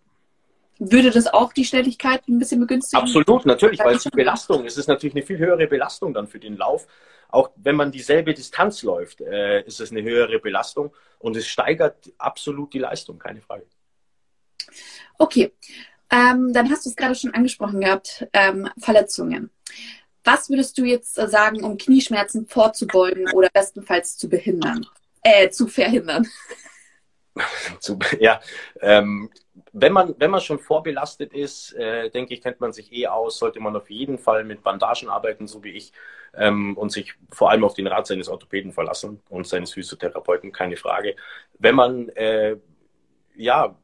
Würde das auch die Schnelligkeit ein bisschen begünstigen?
Absolut, natürlich, weil es die Belastung, es ist natürlich eine viel höhere Belastung dann für den Lauf. Auch wenn man dieselbe Distanz läuft, äh, ist es eine höhere Belastung und es steigert absolut die Leistung, keine Frage.
Okay, ähm, dann hast du es gerade schon angesprochen gehabt, ähm, Verletzungen. Was würdest du jetzt äh, sagen, um Knieschmerzen vorzubeugen oder bestenfalls zu behindern? Äh, zu verhindern.
ja, ähm, wenn man, wenn man schon vorbelastet ist, äh, denke ich, kennt man sich eh aus, sollte man auf jeden Fall mit Bandagen arbeiten, so wie ich, ähm, und sich vor allem auf den Rat seines Orthopäden verlassen und seines Physiotherapeuten, keine Frage. Wenn man, äh, ja,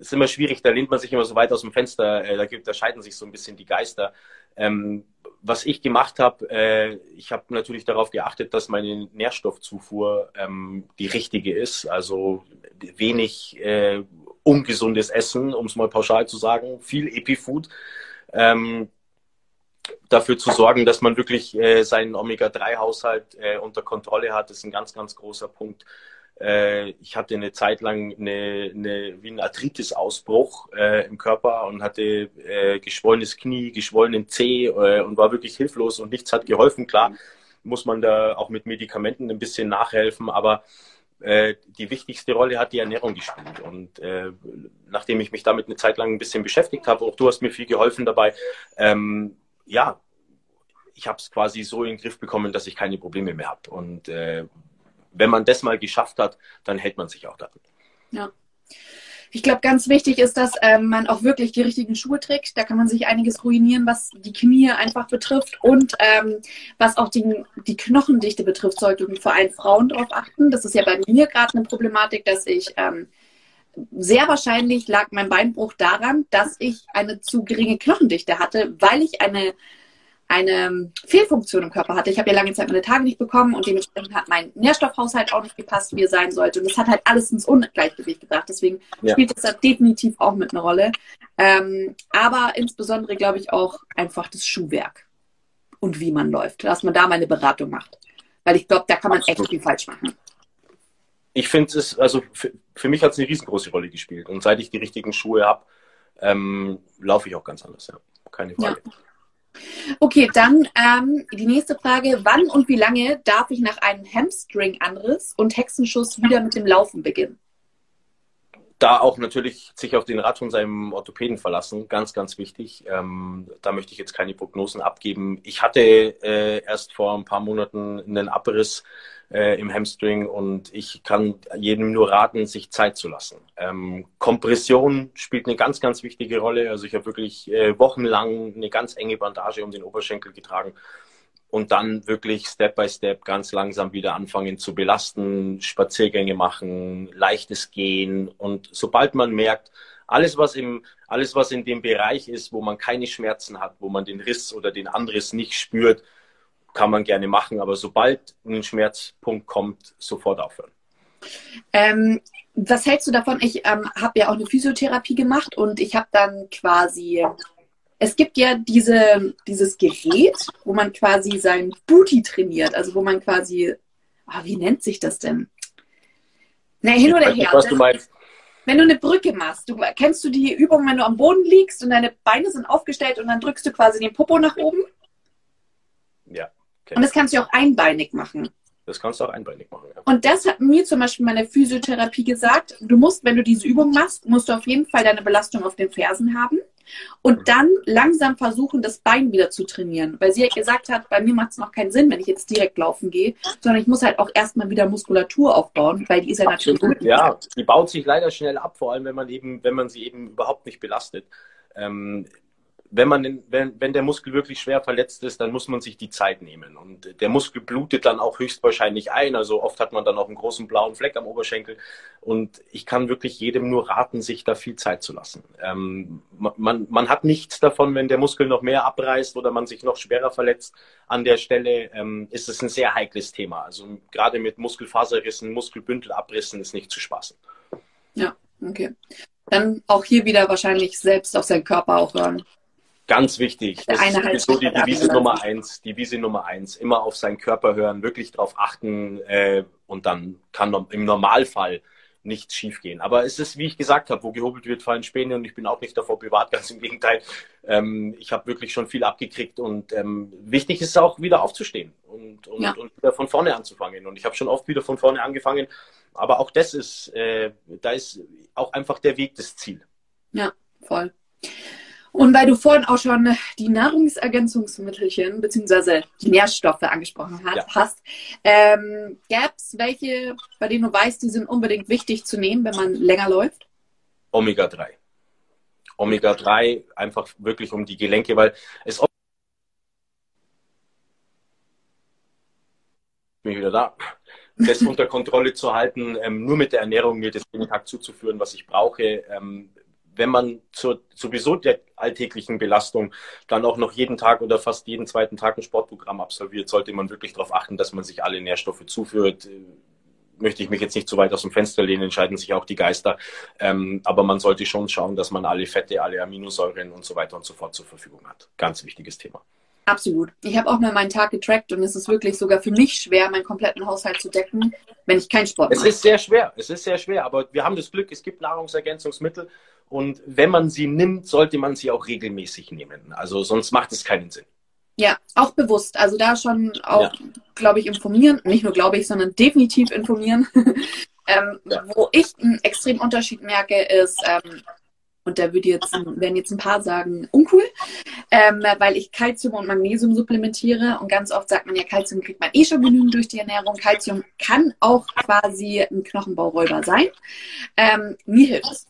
ist immer schwierig, da lehnt man sich immer so weit aus dem Fenster, äh, da, gibt, da scheiden sich so ein bisschen die Geister. Ähm, was ich gemacht habe, äh, ich habe natürlich darauf geachtet, dass meine Nährstoffzufuhr ähm, die richtige ist. Also wenig äh, ungesundes Essen, um es mal pauschal zu sagen, viel Epifood. Ähm, dafür zu sorgen, dass man wirklich äh, seinen Omega-3-Haushalt äh, unter Kontrolle hat, ist ein ganz, ganz großer Punkt. Äh, ich hatte eine Zeit lang eine, eine, wie ein Arthritis-Ausbruch äh, im Körper und hatte äh, geschwollenes Knie, geschwollenen Zeh äh, und war wirklich hilflos und nichts hat geholfen. Klar, muss man da auch mit Medikamenten ein bisschen nachhelfen, aber äh, die wichtigste Rolle hat die Ernährung gespielt. Und äh, nachdem ich mich damit eine Zeit lang ein bisschen beschäftigt habe, auch du hast mir viel geholfen dabei, ähm, ja, ich habe es quasi so in den Griff bekommen, dass ich keine Probleme mehr habe. Und äh, wenn man das mal geschafft hat, dann hält man sich auch daran.
Ja. Ich glaube, ganz wichtig ist, dass ähm, man auch wirklich die richtigen Schuhe trägt. Da kann man sich einiges ruinieren, was die Knie einfach betrifft und ähm, was auch die, die Knochendichte betrifft, sollten vor allem Frauen darauf achten. Das ist ja bei mir gerade eine Problematik, dass ich ähm, sehr wahrscheinlich lag mein Beinbruch daran, dass ich eine zu geringe Knochendichte hatte, weil ich eine eine Fehlfunktion im Körper hatte. Ich habe ja lange Zeit meine Tage nicht bekommen und dementsprechend hat mein Nährstoffhaushalt auch nicht gepasst, wie er sein sollte. Und das hat halt alles ins Ungleichgewicht gebracht. Deswegen ja. spielt das da definitiv auch mit einer Rolle. Ähm, aber insbesondere glaube ich auch einfach das Schuhwerk und wie man läuft, dass man da mal eine Beratung macht. Weil ich glaube, da kann man Absolut. echt viel falsch machen.
Ich finde es, also für, für mich hat es eine riesengroße Rolle gespielt. Und seit ich die richtigen Schuhe habe, ähm, laufe ich auch ganz anders, ja. Keine Frage. Ja.
Okay, dann ähm, die nächste Frage. Wann und wie lange darf ich nach einem Hamstring-Anriss und Hexenschuss wieder mit dem Laufen beginnen?
Da auch natürlich sich auf den Rat von seinem Orthopäden verlassen, ganz, ganz wichtig. Ähm, da möchte ich jetzt keine Prognosen abgeben. Ich hatte äh, erst vor ein paar Monaten einen Abriss äh, im Hamstring und ich kann jedem nur raten, sich Zeit zu lassen. Ähm, Kompression spielt eine ganz, ganz wichtige Rolle. Also ich habe wirklich äh, wochenlang eine ganz enge Bandage um den Oberschenkel getragen und dann wirklich Step by Step ganz langsam wieder anfangen zu belasten, Spaziergänge machen, leichtes Gehen und sobald man merkt, alles was im alles was in dem Bereich ist, wo man keine Schmerzen hat, wo man den Riss oder den Anriss nicht spürt, kann man gerne machen, aber sobald ein Schmerzpunkt kommt, sofort aufhören.
Ähm, was hältst du davon? Ich ähm, habe ja auch eine Physiotherapie gemacht und ich habe dann quasi, es gibt ja diese, dieses Gerät, wo man quasi sein Booty trainiert, also wo man quasi, oh, wie nennt sich das denn? Na, hin oder her.
Was du meinst.
Wenn du eine Brücke machst, du, kennst du die Übung, wenn du am Boden liegst und deine Beine sind aufgestellt und dann drückst du quasi den Popo nach oben? Okay. Und das kannst du auch einbeinig machen.
Das kannst du auch einbeinig machen. Ja.
Und das hat mir zum Beispiel meine Physiotherapie gesagt. Du musst, wenn du diese Übung machst, musst du auf jeden Fall deine Belastung auf den Fersen haben und mhm. dann langsam versuchen, das Bein wieder zu trainieren. Weil sie halt gesagt hat, bei mir macht es noch keinen Sinn, wenn ich jetzt direkt laufen gehe, sondern ich muss halt auch erstmal wieder Muskulatur aufbauen, weil die ist ja
Absolut.
natürlich.
Ja, die baut sich leider schnell ab, vor allem wenn man eben, wenn man sie eben überhaupt nicht belastet. Ähm, wenn man, wenn, wenn der Muskel wirklich schwer verletzt ist, dann muss man sich die Zeit nehmen. Und der Muskel blutet dann auch höchstwahrscheinlich ein. Also oft hat man dann auch einen großen blauen Fleck am Oberschenkel. Und ich kann wirklich jedem nur raten, sich da viel Zeit zu lassen. Ähm, man, man hat nichts davon, wenn der Muskel noch mehr abreißt oder man sich noch schwerer verletzt. An der Stelle ähm, ist es ein sehr heikles Thema. Also gerade mit Muskelfaserrissen, Muskelbündelabrissen ist nicht zu spaßen.
Ja, okay. Dann auch hier wieder wahrscheinlich selbst auf seinen Körper auch hören.
Ganz wichtig. Das ist so die Devise Nummer eins. Die Devise Nummer eins. Immer auf seinen Körper hören, wirklich darauf achten äh, und dann kann im Normalfall nichts schiefgehen. Aber es ist, wie ich gesagt habe, wo gehobelt wird, fallen Späne und ich bin auch nicht davor privat, ganz im Gegenteil. Ähm, ich habe wirklich schon viel abgekriegt und ähm, wichtig ist auch wieder aufzustehen und, und, ja. und wieder von vorne anzufangen. Und ich habe schon oft wieder von vorne angefangen, aber auch das ist, äh, da ist auch einfach der Weg das Ziel.
Ja, voll. Und weil du vorhin auch schon die Nahrungsergänzungsmittelchen bzw. die Nährstoffe angesprochen hast, ja. hast ähm, gäbe es welche, bei denen du weißt, die sind unbedingt wichtig zu nehmen, wenn man länger läuft?
Omega-3. Omega-3 einfach wirklich um die Gelenke, weil es bin ich wieder da, das unter Kontrolle zu halten, ähm, nur mit der Ernährung mir das jeden Tag zuzuführen, was ich brauche, ähm, wenn man zur, sowieso der alltäglichen Belastung dann auch noch jeden Tag oder fast jeden zweiten Tag ein Sportprogramm absolviert, sollte man wirklich darauf achten, dass man sich alle Nährstoffe zuführt. Möchte ich mich jetzt nicht zu weit aus dem Fenster lehnen, entscheiden sich auch die Geister. Ähm, aber man sollte schon schauen, dass man alle Fette, alle Aminosäuren und so weiter und so fort zur Verfügung hat. Ganz wichtiges Thema.
Absolut. Ich habe auch mal meinen Tag getrackt und es ist wirklich sogar für mich schwer, meinen kompletten Haushalt zu decken, wenn ich keinen Sport
mache. Es ist sehr schwer, es ist sehr schwer, aber wir haben das Glück, es gibt Nahrungsergänzungsmittel und wenn man sie nimmt, sollte man sie auch regelmäßig nehmen. Also sonst macht es keinen Sinn.
Ja, auch bewusst. Also da schon auch, ja. glaube ich, informieren. Nicht nur glaube ich, sondern definitiv informieren. ähm, ja. Wo ich einen extremen Unterschied merke, ist, ähm, und da würde jetzt, werden jetzt ein paar sagen, uncool, ähm, weil ich Kalzium und Magnesium supplementiere. Und ganz oft sagt man ja, Kalzium kriegt man eh schon genügend durch die Ernährung. Kalzium kann auch quasi ein Knochenbauräuber sein. Ähm, mir hilft es.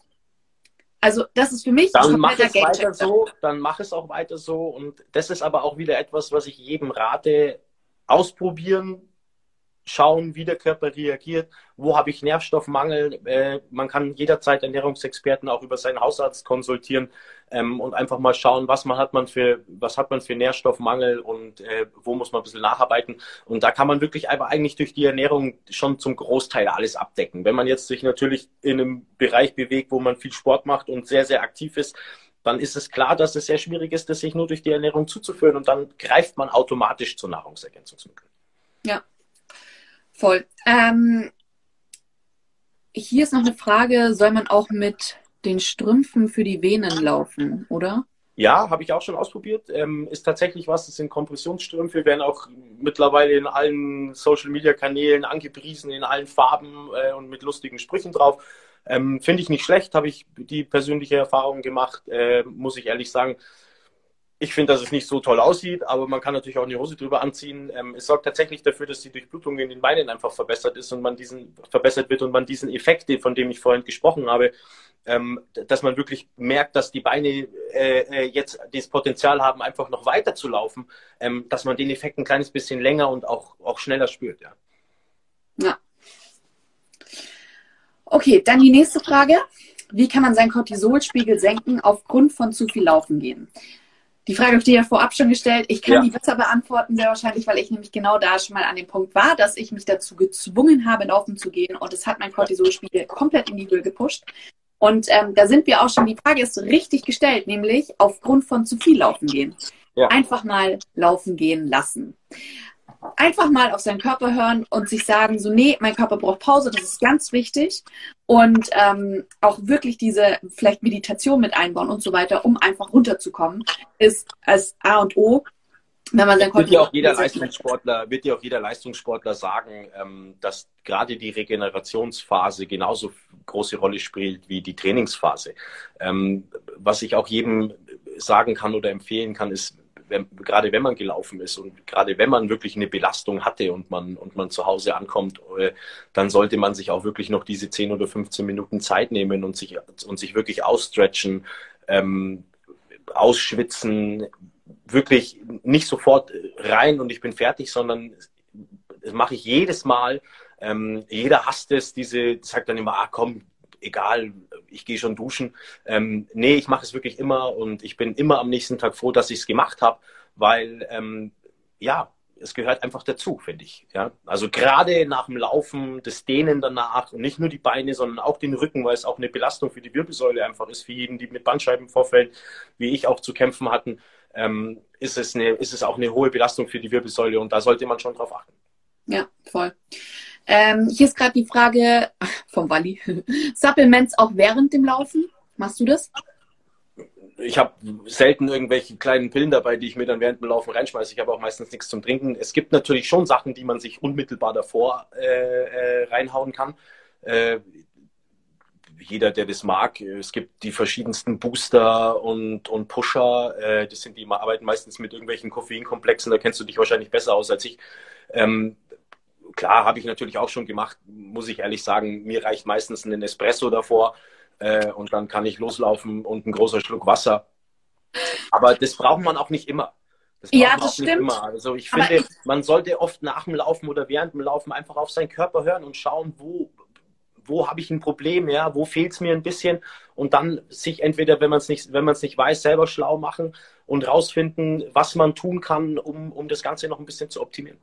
Also das ist für mich
dann mach es weiter so, dann mach es auch weiter so und das ist aber auch wieder etwas, was ich jedem rate, ausprobieren, schauen, wie der Körper reagiert, wo habe ich Nährstoffmangel. Äh, man kann jederzeit Ernährungsexperten auch über seinen Hausarzt konsultieren ähm, und einfach mal schauen, was man hat man für, was hat man für Nährstoffmangel und äh, wo muss man ein bisschen nacharbeiten. Und da kann man wirklich einfach eigentlich durch die Ernährung schon zum Großteil alles abdecken. Wenn man jetzt sich natürlich in einem Bereich bewegt, wo man viel Sport macht und sehr, sehr aktiv ist, dann ist es klar, dass es sehr schwierig ist, das sich nur durch die Ernährung zuzuführen und dann greift man automatisch zu Nahrungsergänzungsmitteln.
Ja, Voll. Ähm, hier ist noch eine Frage, soll man auch mit den Strümpfen für die Venen laufen, oder?
Ja, habe ich auch schon ausprobiert. Ähm, ist tatsächlich was, das sind Kompressionsstrümpfe, werden auch mittlerweile in allen Social-Media-Kanälen angepriesen, in allen Farben äh, und mit lustigen Sprüchen drauf. Ähm, Finde ich nicht schlecht, habe ich die persönliche Erfahrung gemacht, äh, muss ich ehrlich sagen. Ich finde, dass es nicht so toll aussieht, aber man kann natürlich auch eine Hose drüber anziehen. Ähm, es sorgt tatsächlich dafür, dass die Durchblutung in den Beinen einfach verbessert ist und man diesen verbessert wird und man diesen Effekt, von dem ich vorhin gesprochen habe, ähm, dass man wirklich merkt, dass die Beine äh, äh, jetzt das Potenzial haben, einfach noch weiter zu laufen, ähm, dass man den Effekt ein kleines bisschen länger und auch, auch schneller spürt. Ja.
ja. Okay, dann die nächste Frage. Wie kann man seinen Cortisolspiegel senken aufgrund von zu viel Laufen gehen? Die Frage habe ich dir ja vorab schon gestellt. Ich kann ja. die besser beantworten, sehr wahrscheinlich, weil ich nämlich genau da schon mal an dem Punkt war, dass ich mich dazu gezwungen habe, laufen zu gehen. Und es hat mein Cortisolspiegel komplett in die Höhe gepusht. Und ähm, da sind wir auch schon, die Frage ist richtig gestellt, nämlich aufgrund von zu viel laufen gehen. Ja. Einfach mal laufen gehen lassen einfach mal auf seinen Körper hören und sich sagen, so, nee, mein Körper braucht Pause, das ist ganz wichtig. Und ähm, auch wirklich diese vielleicht Meditation mit einbauen und so weiter, um einfach runterzukommen, ist als A und O.
Wenn man sein wird ja auch jeder Leistungssportler, wird ja auch jeder Leistungssportler sagen, ähm, dass gerade die Regenerationsphase genauso große Rolle spielt wie die Trainingsphase. Ähm, was ich auch jedem sagen kann oder empfehlen kann, ist, wenn, gerade wenn man gelaufen ist und gerade wenn man wirklich eine Belastung hatte und man, und man zu Hause ankommt, äh, dann sollte man sich auch wirklich noch diese 10 oder 15 Minuten Zeit nehmen und sich, und sich wirklich ausstretchen. Ähm, ausschwitzen, wirklich nicht sofort rein und ich bin fertig, sondern das mache ich jedes Mal. Ähm, jeder hasst es, diese, sagt dann immer, ah komm, egal, ich gehe schon duschen. Ähm, nee, ich mache es wirklich immer und ich bin immer am nächsten Tag froh, dass ich es gemacht habe, weil ähm, ja, es gehört einfach dazu, finde ich. Ja? Also gerade nach dem Laufen, das Dehnen danach und nicht nur die Beine, sondern auch den Rücken, weil es auch eine Belastung für die Wirbelsäule einfach ist, für jeden, die mit Bandscheibenvorfällen, wie ich auch zu kämpfen hatten, ähm, ist, es eine, ist es auch eine hohe Belastung für die Wirbelsäule und da sollte man schon drauf achten.
Ja, voll. Ähm, hier ist gerade die Frage vom Walli. Supplements auch während dem Laufen? Machst du das?
ich habe selten irgendwelche kleinen Pillen dabei, die ich mir dann während dem Laufen reinschmeiße. Ich habe auch meistens nichts zum Trinken. Es gibt natürlich schon Sachen, die man sich unmittelbar davor äh, äh, reinhauen kann. Äh, jeder, der das mag, es gibt die verschiedensten Booster und, und Pusher. Äh, das sind die arbeiten meistens mit irgendwelchen Koffeinkomplexen. Da kennst du dich wahrscheinlich besser aus als ich. Ähm, klar, habe ich natürlich auch schon gemacht, muss ich ehrlich sagen. Mir reicht meistens ein Espresso davor äh, und dann kann ich loslaufen und ein großer Schluck Wasser. Aber das braucht man auch nicht immer.
Das ja, das stimmt.
Also ich finde, ich... man sollte oft nach dem Laufen oder während dem Laufen einfach auf seinen Körper hören und schauen, wo, wo habe ich ein Problem, ja, wo fehlt es mir ein bisschen und dann sich entweder, wenn man es nicht, wenn man es nicht weiß, selber schlau machen und rausfinden, was man tun kann, um, um das Ganze noch ein bisschen zu optimieren.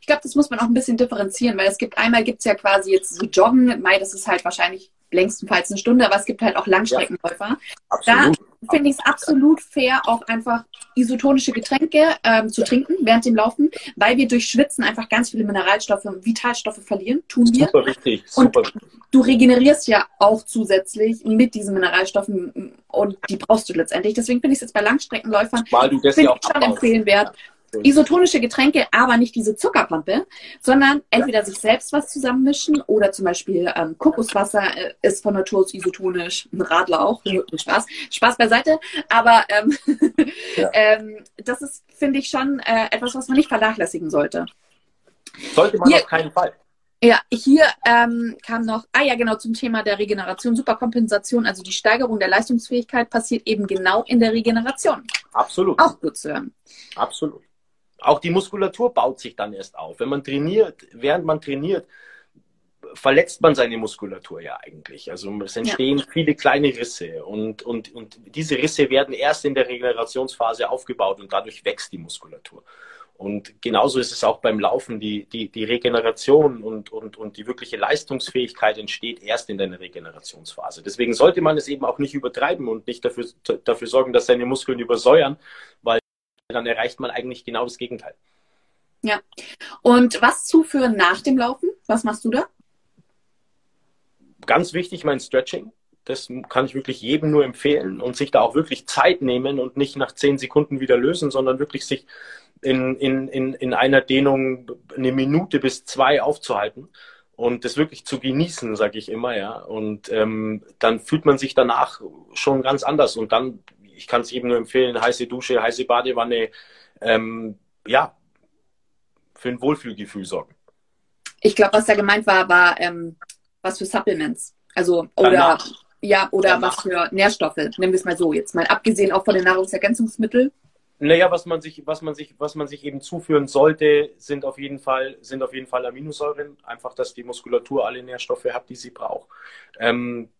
Ich glaube, das muss man auch ein bisschen differenzieren, weil es gibt einmal gibt es ja quasi jetzt so Joggen, Mai, das ist halt wahrscheinlich längstenfalls eine Stunde, aber es gibt halt auch Langstreckenläufer. Ja, da finde ich es absolut fair, auch einfach isotonische Getränke ähm, zu trinken während dem Laufen, weil wir durch Schwitzen einfach ganz viele Mineralstoffe und Vitalstoffe verlieren, tun wir.
Super wichtig, super
und Du regenerierst ja auch zusätzlich mit diesen Mineralstoffen und die brauchst du letztendlich. Deswegen finde ich es jetzt bei Langstreckenläufern
Weil du das ja auch
schon empfehlenwert, isotonische Getränke, aber nicht diese Zuckerpampe, sondern entweder sich selbst was zusammenmischen oder zum Beispiel ähm, Kokoswasser äh, ist von Natur aus isotonisch, ein Radler auch, Spaß, Spaß beiseite, aber ähm, ja. ähm, das ist, finde ich, schon äh, etwas, was man nicht vernachlässigen sollte.
Sollte man Hier, auf keinen Fall.
Ja, hier ähm, kam noch, ah ja, genau, zum Thema der Regeneration, Superkompensation, also die Steigerung der Leistungsfähigkeit passiert eben genau in der Regeneration.
Absolut.
Auch gut zu hören.
Absolut. Auch die Muskulatur baut sich dann erst auf. Wenn man trainiert, während man trainiert, verletzt man seine Muskulatur ja eigentlich. Also es entstehen ja. viele kleine Risse und, und, und diese Risse werden erst in der Regenerationsphase aufgebaut und dadurch wächst die Muskulatur. Und genauso ist es auch beim Laufen. Die, die, die Regeneration und, und, und die wirkliche Leistungsfähigkeit entsteht erst in der Regenerationsphase. Deswegen sollte man es eben auch nicht übertreiben und nicht dafür, dafür sorgen, dass seine Muskeln übersäuern, weil dann erreicht man eigentlich genau das Gegenteil.
Ja. Und was zuführen nach dem Laufen? Was machst du da?
Ganz wichtig, mein Stretching. Das kann ich wirklich jedem nur empfehlen und sich da auch wirklich Zeit nehmen und nicht nach zehn Sekunden wieder lösen, sondern wirklich sich in, in, in, in einer Dehnung eine Minute bis zwei aufzuhalten und das wirklich zu genießen, sage ich immer, ja. Und ähm, dann fühlt man sich danach schon ganz anders und dann ich kann es jedem nur empfehlen, heiße Dusche, heiße Badewanne, ähm, ja, für ein Wohlfühlgefühl sorgen.
Ich glaube, was da gemeint war, war ähm, was für Supplements. Also, oder, Danach. ja, oder Danach. was für Nährstoffe. Nehmen wir es mal so jetzt mal. Abgesehen auch von den Nahrungsergänzungsmitteln.
Naja, was man sich, was man sich, was man sich eben zuführen sollte, sind auf jeden Fall, sind auf jeden Fall Aminosäuren. Einfach, dass die Muskulatur alle Nährstoffe hat, die sie braucht. Ähm,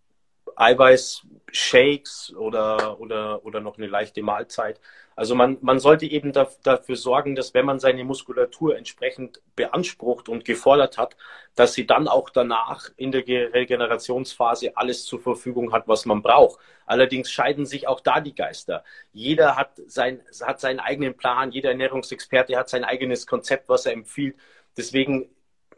Eiweiß-Shakes oder, oder, oder noch eine leichte Mahlzeit. Also man, man sollte eben da, dafür sorgen, dass wenn man seine Muskulatur entsprechend beansprucht und gefordert hat, dass sie dann auch danach in der Regenerationsphase alles zur Verfügung hat, was man braucht. Allerdings scheiden sich auch da die Geister. Jeder hat, sein, hat seinen eigenen Plan, jeder Ernährungsexperte hat sein eigenes Konzept, was er empfiehlt. Deswegen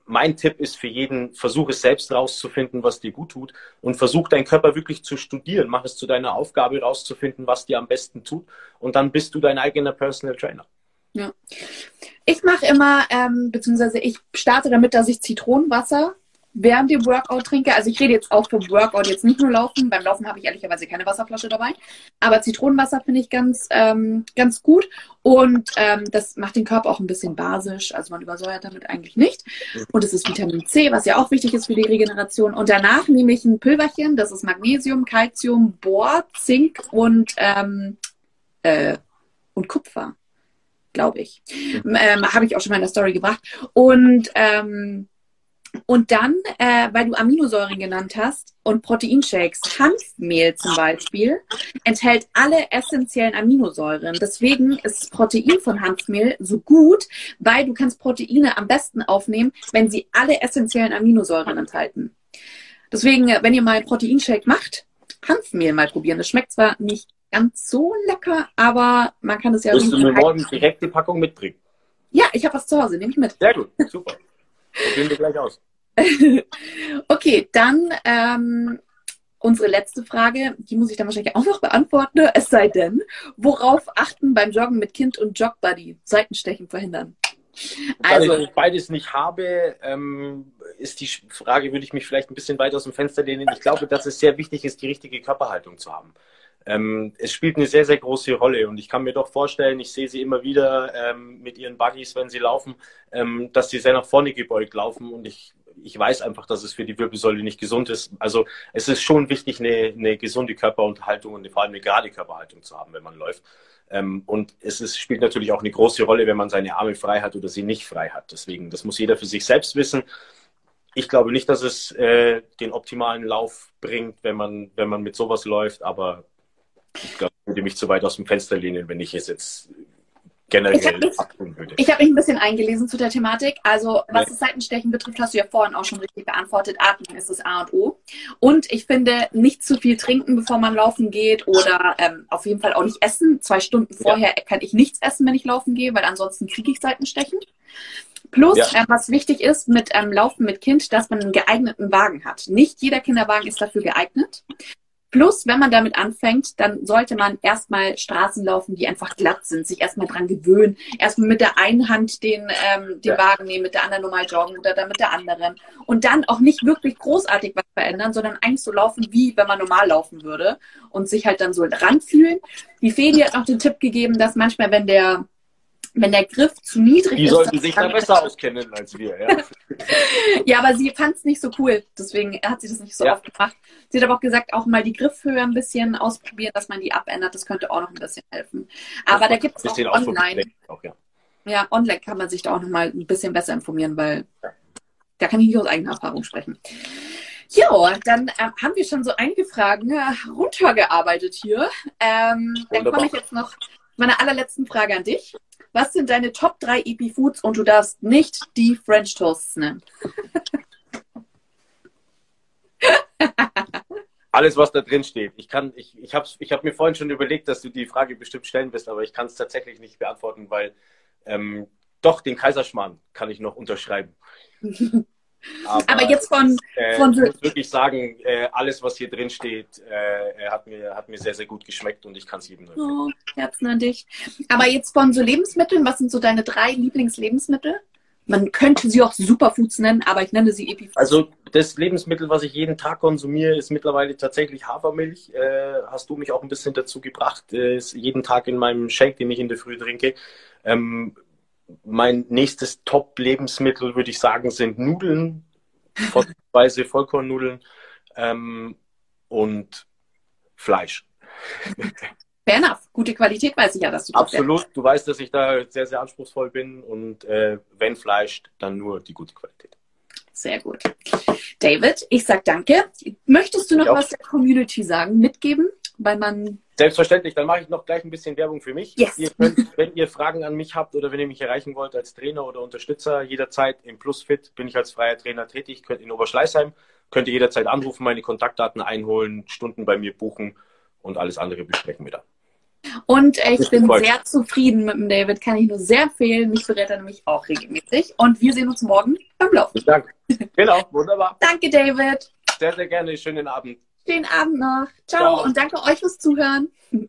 mein Tipp ist für jeden, versuch es selbst rauszufinden, was dir gut tut und versuch deinen Körper wirklich zu studieren. Mach es zu deiner Aufgabe rauszufinden, was dir am besten tut und dann bist du dein eigener Personal Trainer.
Ja. Ich mache immer, ähm, beziehungsweise ich starte damit, dass ich Zitronenwasser während dem Workout trinke. Also ich rede jetzt auch vom Workout, jetzt nicht nur Laufen. Beim Laufen habe ich ehrlicherweise keine Wasserflasche dabei. Aber Zitronenwasser finde ich ganz, ähm, ganz gut. Und ähm, das macht den Körper auch ein bisschen basisch. Also man übersäuert damit eigentlich nicht. Und es ist Vitamin C, was ja auch wichtig ist für die Regeneration. Und danach nehme ich ein Pülverchen. Das ist Magnesium, Calcium, Bohr, Zink und ähm, äh, und Kupfer, glaube ich. Ähm, Habe ich auch schon mal in der Story gebracht. Und ähm, und dann, äh, weil du Aminosäuren genannt hast und Proteinshakes, Hanfmehl zum Beispiel, enthält alle essentiellen Aminosäuren. Deswegen ist das Protein von Hanfmehl so gut, weil du kannst Proteine am besten aufnehmen, wenn sie alle essentiellen Aminosäuren enthalten. Deswegen, wenn ihr mal einen Proteinshake macht, Hanfmehl mal probieren. Das schmeckt zwar nicht ganz so lecker, aber man kann es ja...
Musst du mir morgen direkt die Packung mitbringen?
Ja, ich habe was zu Hause, nehme ich mit.
Sehr gut, super. Probieren wir gleich aus.
okay, dann ähm, unsere letzte Frage, die muss ich dann wahrscheinlich auch noch beantworten, es sei denn, worauf achten beim Joggen mit Kind und Jogbuddy? Seitenstechen verhindern.
Also, Weil ich beides nicht habe, ähm, ist die Frage, würde ich mich vielleicht ein bisschen weiter aus dem Fenster lehnen. Ich glaube, dass es sehr wichtig ist, die richtige Körperhaltung zu haben. Ähm, es spielt eine sehr, sehr große Rolle und ich kann mir doch vorstellen, ich sehe sie immer wieder ähm, mit ihren Buggies, wenn sie laufen, ähm, dass sie sehr nach vorne gebeugt laufen und ich ich weiß einfach, dass es für die Wirbelsäule nicht gesund ist. Also es ist schon wichtig, eine, eine gesunde Körperunterhaltung und vor allem eine gerade Körperhaltung zu haben, wenn man läuft. Ähm, und es ist, spielt natürlich auch eine große Rolle, wenn man seine Arme frei hat oder sie nicht frei hat. Deswegen, das muss jeder für sich selbst wissen. Ich glaube nicht, dass es äh, den optimalen Lauf bringt, wenn man, wenn man mit sowas läuft, aber ich glaube, ich würde mich zu weit aus dem Fenster lehnen, wenn ich es jetzt generell ich habe mich,
hab mich ein bisschen eingelesen zu der Thematik. Also was das Seitenstechen betrifft, hast du ja vorhin auch schon richtig beantwortet. Atmung ist das A und O. Und ich finde, nicht zu viel trinken, bevor man laufen geht oder ähm, auf jeden Fall auch nicht essen. Zwei Stunden vorher ja. kann ich nichts essen, wenn ich laufen gehe, weil ansonsten kriege ich Seitenstechen. Plus, ja. äh, was wichtig ist mit ähm, Laufen mit Kind, dass man einen geeigneten Wagen hat. Nicht jeder Kinderwagen ist dafür geeignet. Plus, wenn man damit anfängt, dann sollte man erstmal Straßen laufen, die einfach glatt sind, sich erstmal dran gewöhnen. Erstmal mit der einen Hand den, ähm, den ja. Wagen nehmen, mit der anderen normal joggen oder dann mit der anderen. Und dann auch nicht wirklich großartig was verändern, sondern eigentlich so laufen, wie wenn man normal laufen würde und sich halt dann so ranfühlen. Die Feli hat auch den Tipp gegeben, dass manchmal, wenn der wenn der Griff zu niedrig
die ist. Die sollten sich da besser auskennen als wir, ja.
ja, aber sie fand es nicht so cool. Deswegen hat sie das nicht so ja. oft gemacht. Sie hat aber auch gesagt, auch mal die Griffhöhe ein bisschen ausprobieren, dass man die abändert. Das könnte auch noch ein bisschen helfen. Aber das da gibt es auch online. Auch, ja. ja. online kann man sich da auch noch mal ein bisschen besser informieren, weil ja. da kann ich nicht aus eigener Erfahrung sprechen. Ja, dann äh, haben wir schon so einige Fragen äh, runtergearbeitet hier. Ähm, dann komme ich jetzt noch meine allerletzten Frage an dich. Was sind deine Top 3 Epi-Foods und du darfst nicht die French Toasts nennen?
Alles, was da drin steht. Ich, ich, ich habe ich hab mir vorhin schon überlegt, dass du die Frage bestimmt stellen wirst, aber ich kann es tatsächlich nicht beantworten, weil ähm, doch den Kaiserschmarrn kann ich noch unterschreiben.
Aber, Aber, jetzt von,
äh, von ich muss wirklich sagen, äh, alles, was hier drin steht, äh, hat, mir, hat mir sehr, sehr gut geschmeckt und ich kann es jedem nur
empfehlen. Oh, Herzen an dich. Aber jetzt von so Lebensmitteln, was sind so deine drei Lieblingslebensmittel? Man könnte sie auch Superfoods nennen, aber ich nenne sie Epifoods.
Also das Lebensmittel, was ich jeden Tag konsumiere, ist mittlerweile tatsächlich Hafermilch. Äh, hast du mich auch ein bisschen dazu gebracht. Äh, ist jeden Tag in meinem Shake, den ich in der Früh trinke. Ähm, mein nächstes Top-Lebensmittel, würde ich sagen, sind Nudeln, vorzugsweise Vollkornnudeln ähm, und Fleisch.
Fair enough. Gute Qualität weiß ich ja, dass du
das Absolut. Du weißt, dass ich da sehr, sehr anspruchsvoll bin und äh, wenn Fleisch, dann nur die gute Qualität.
Sehr gut. David, ich sag danke. Möchtest du noch was der Community sagen, mitgeben? Weil man.
Selbstverständlich, dann mache ich noch gleich ein bisschen Werbung für mich. Yes. Ihr könnt, wenn ihr Fragen an mich habt oder wenn ihr mich erreichen wollt als Trainer oder Unterstützer, jederzeit im Plusfit bin ich als freier Trainer tätig, könnt in Oberschleißheim, könnt ihr jederzeit anrufen, meine Kontaktdaten einholen, Stunden bei mir buchen und alles andere besprechen wir dann.
Und ich bin sehr zufrieden mit dem David, kann ich nur sehr empfehlen. Mich berät er nämlich auch regelmäßig. Und wir sehen uns morgen beim Laufen.
Danke. Genau, wunderbar.
Danke, David.
Sehr, sehr gerne. Schönen Abend.
Schönen Abend noch. Ciao, Ciao. und danke euch fürs Zuhören.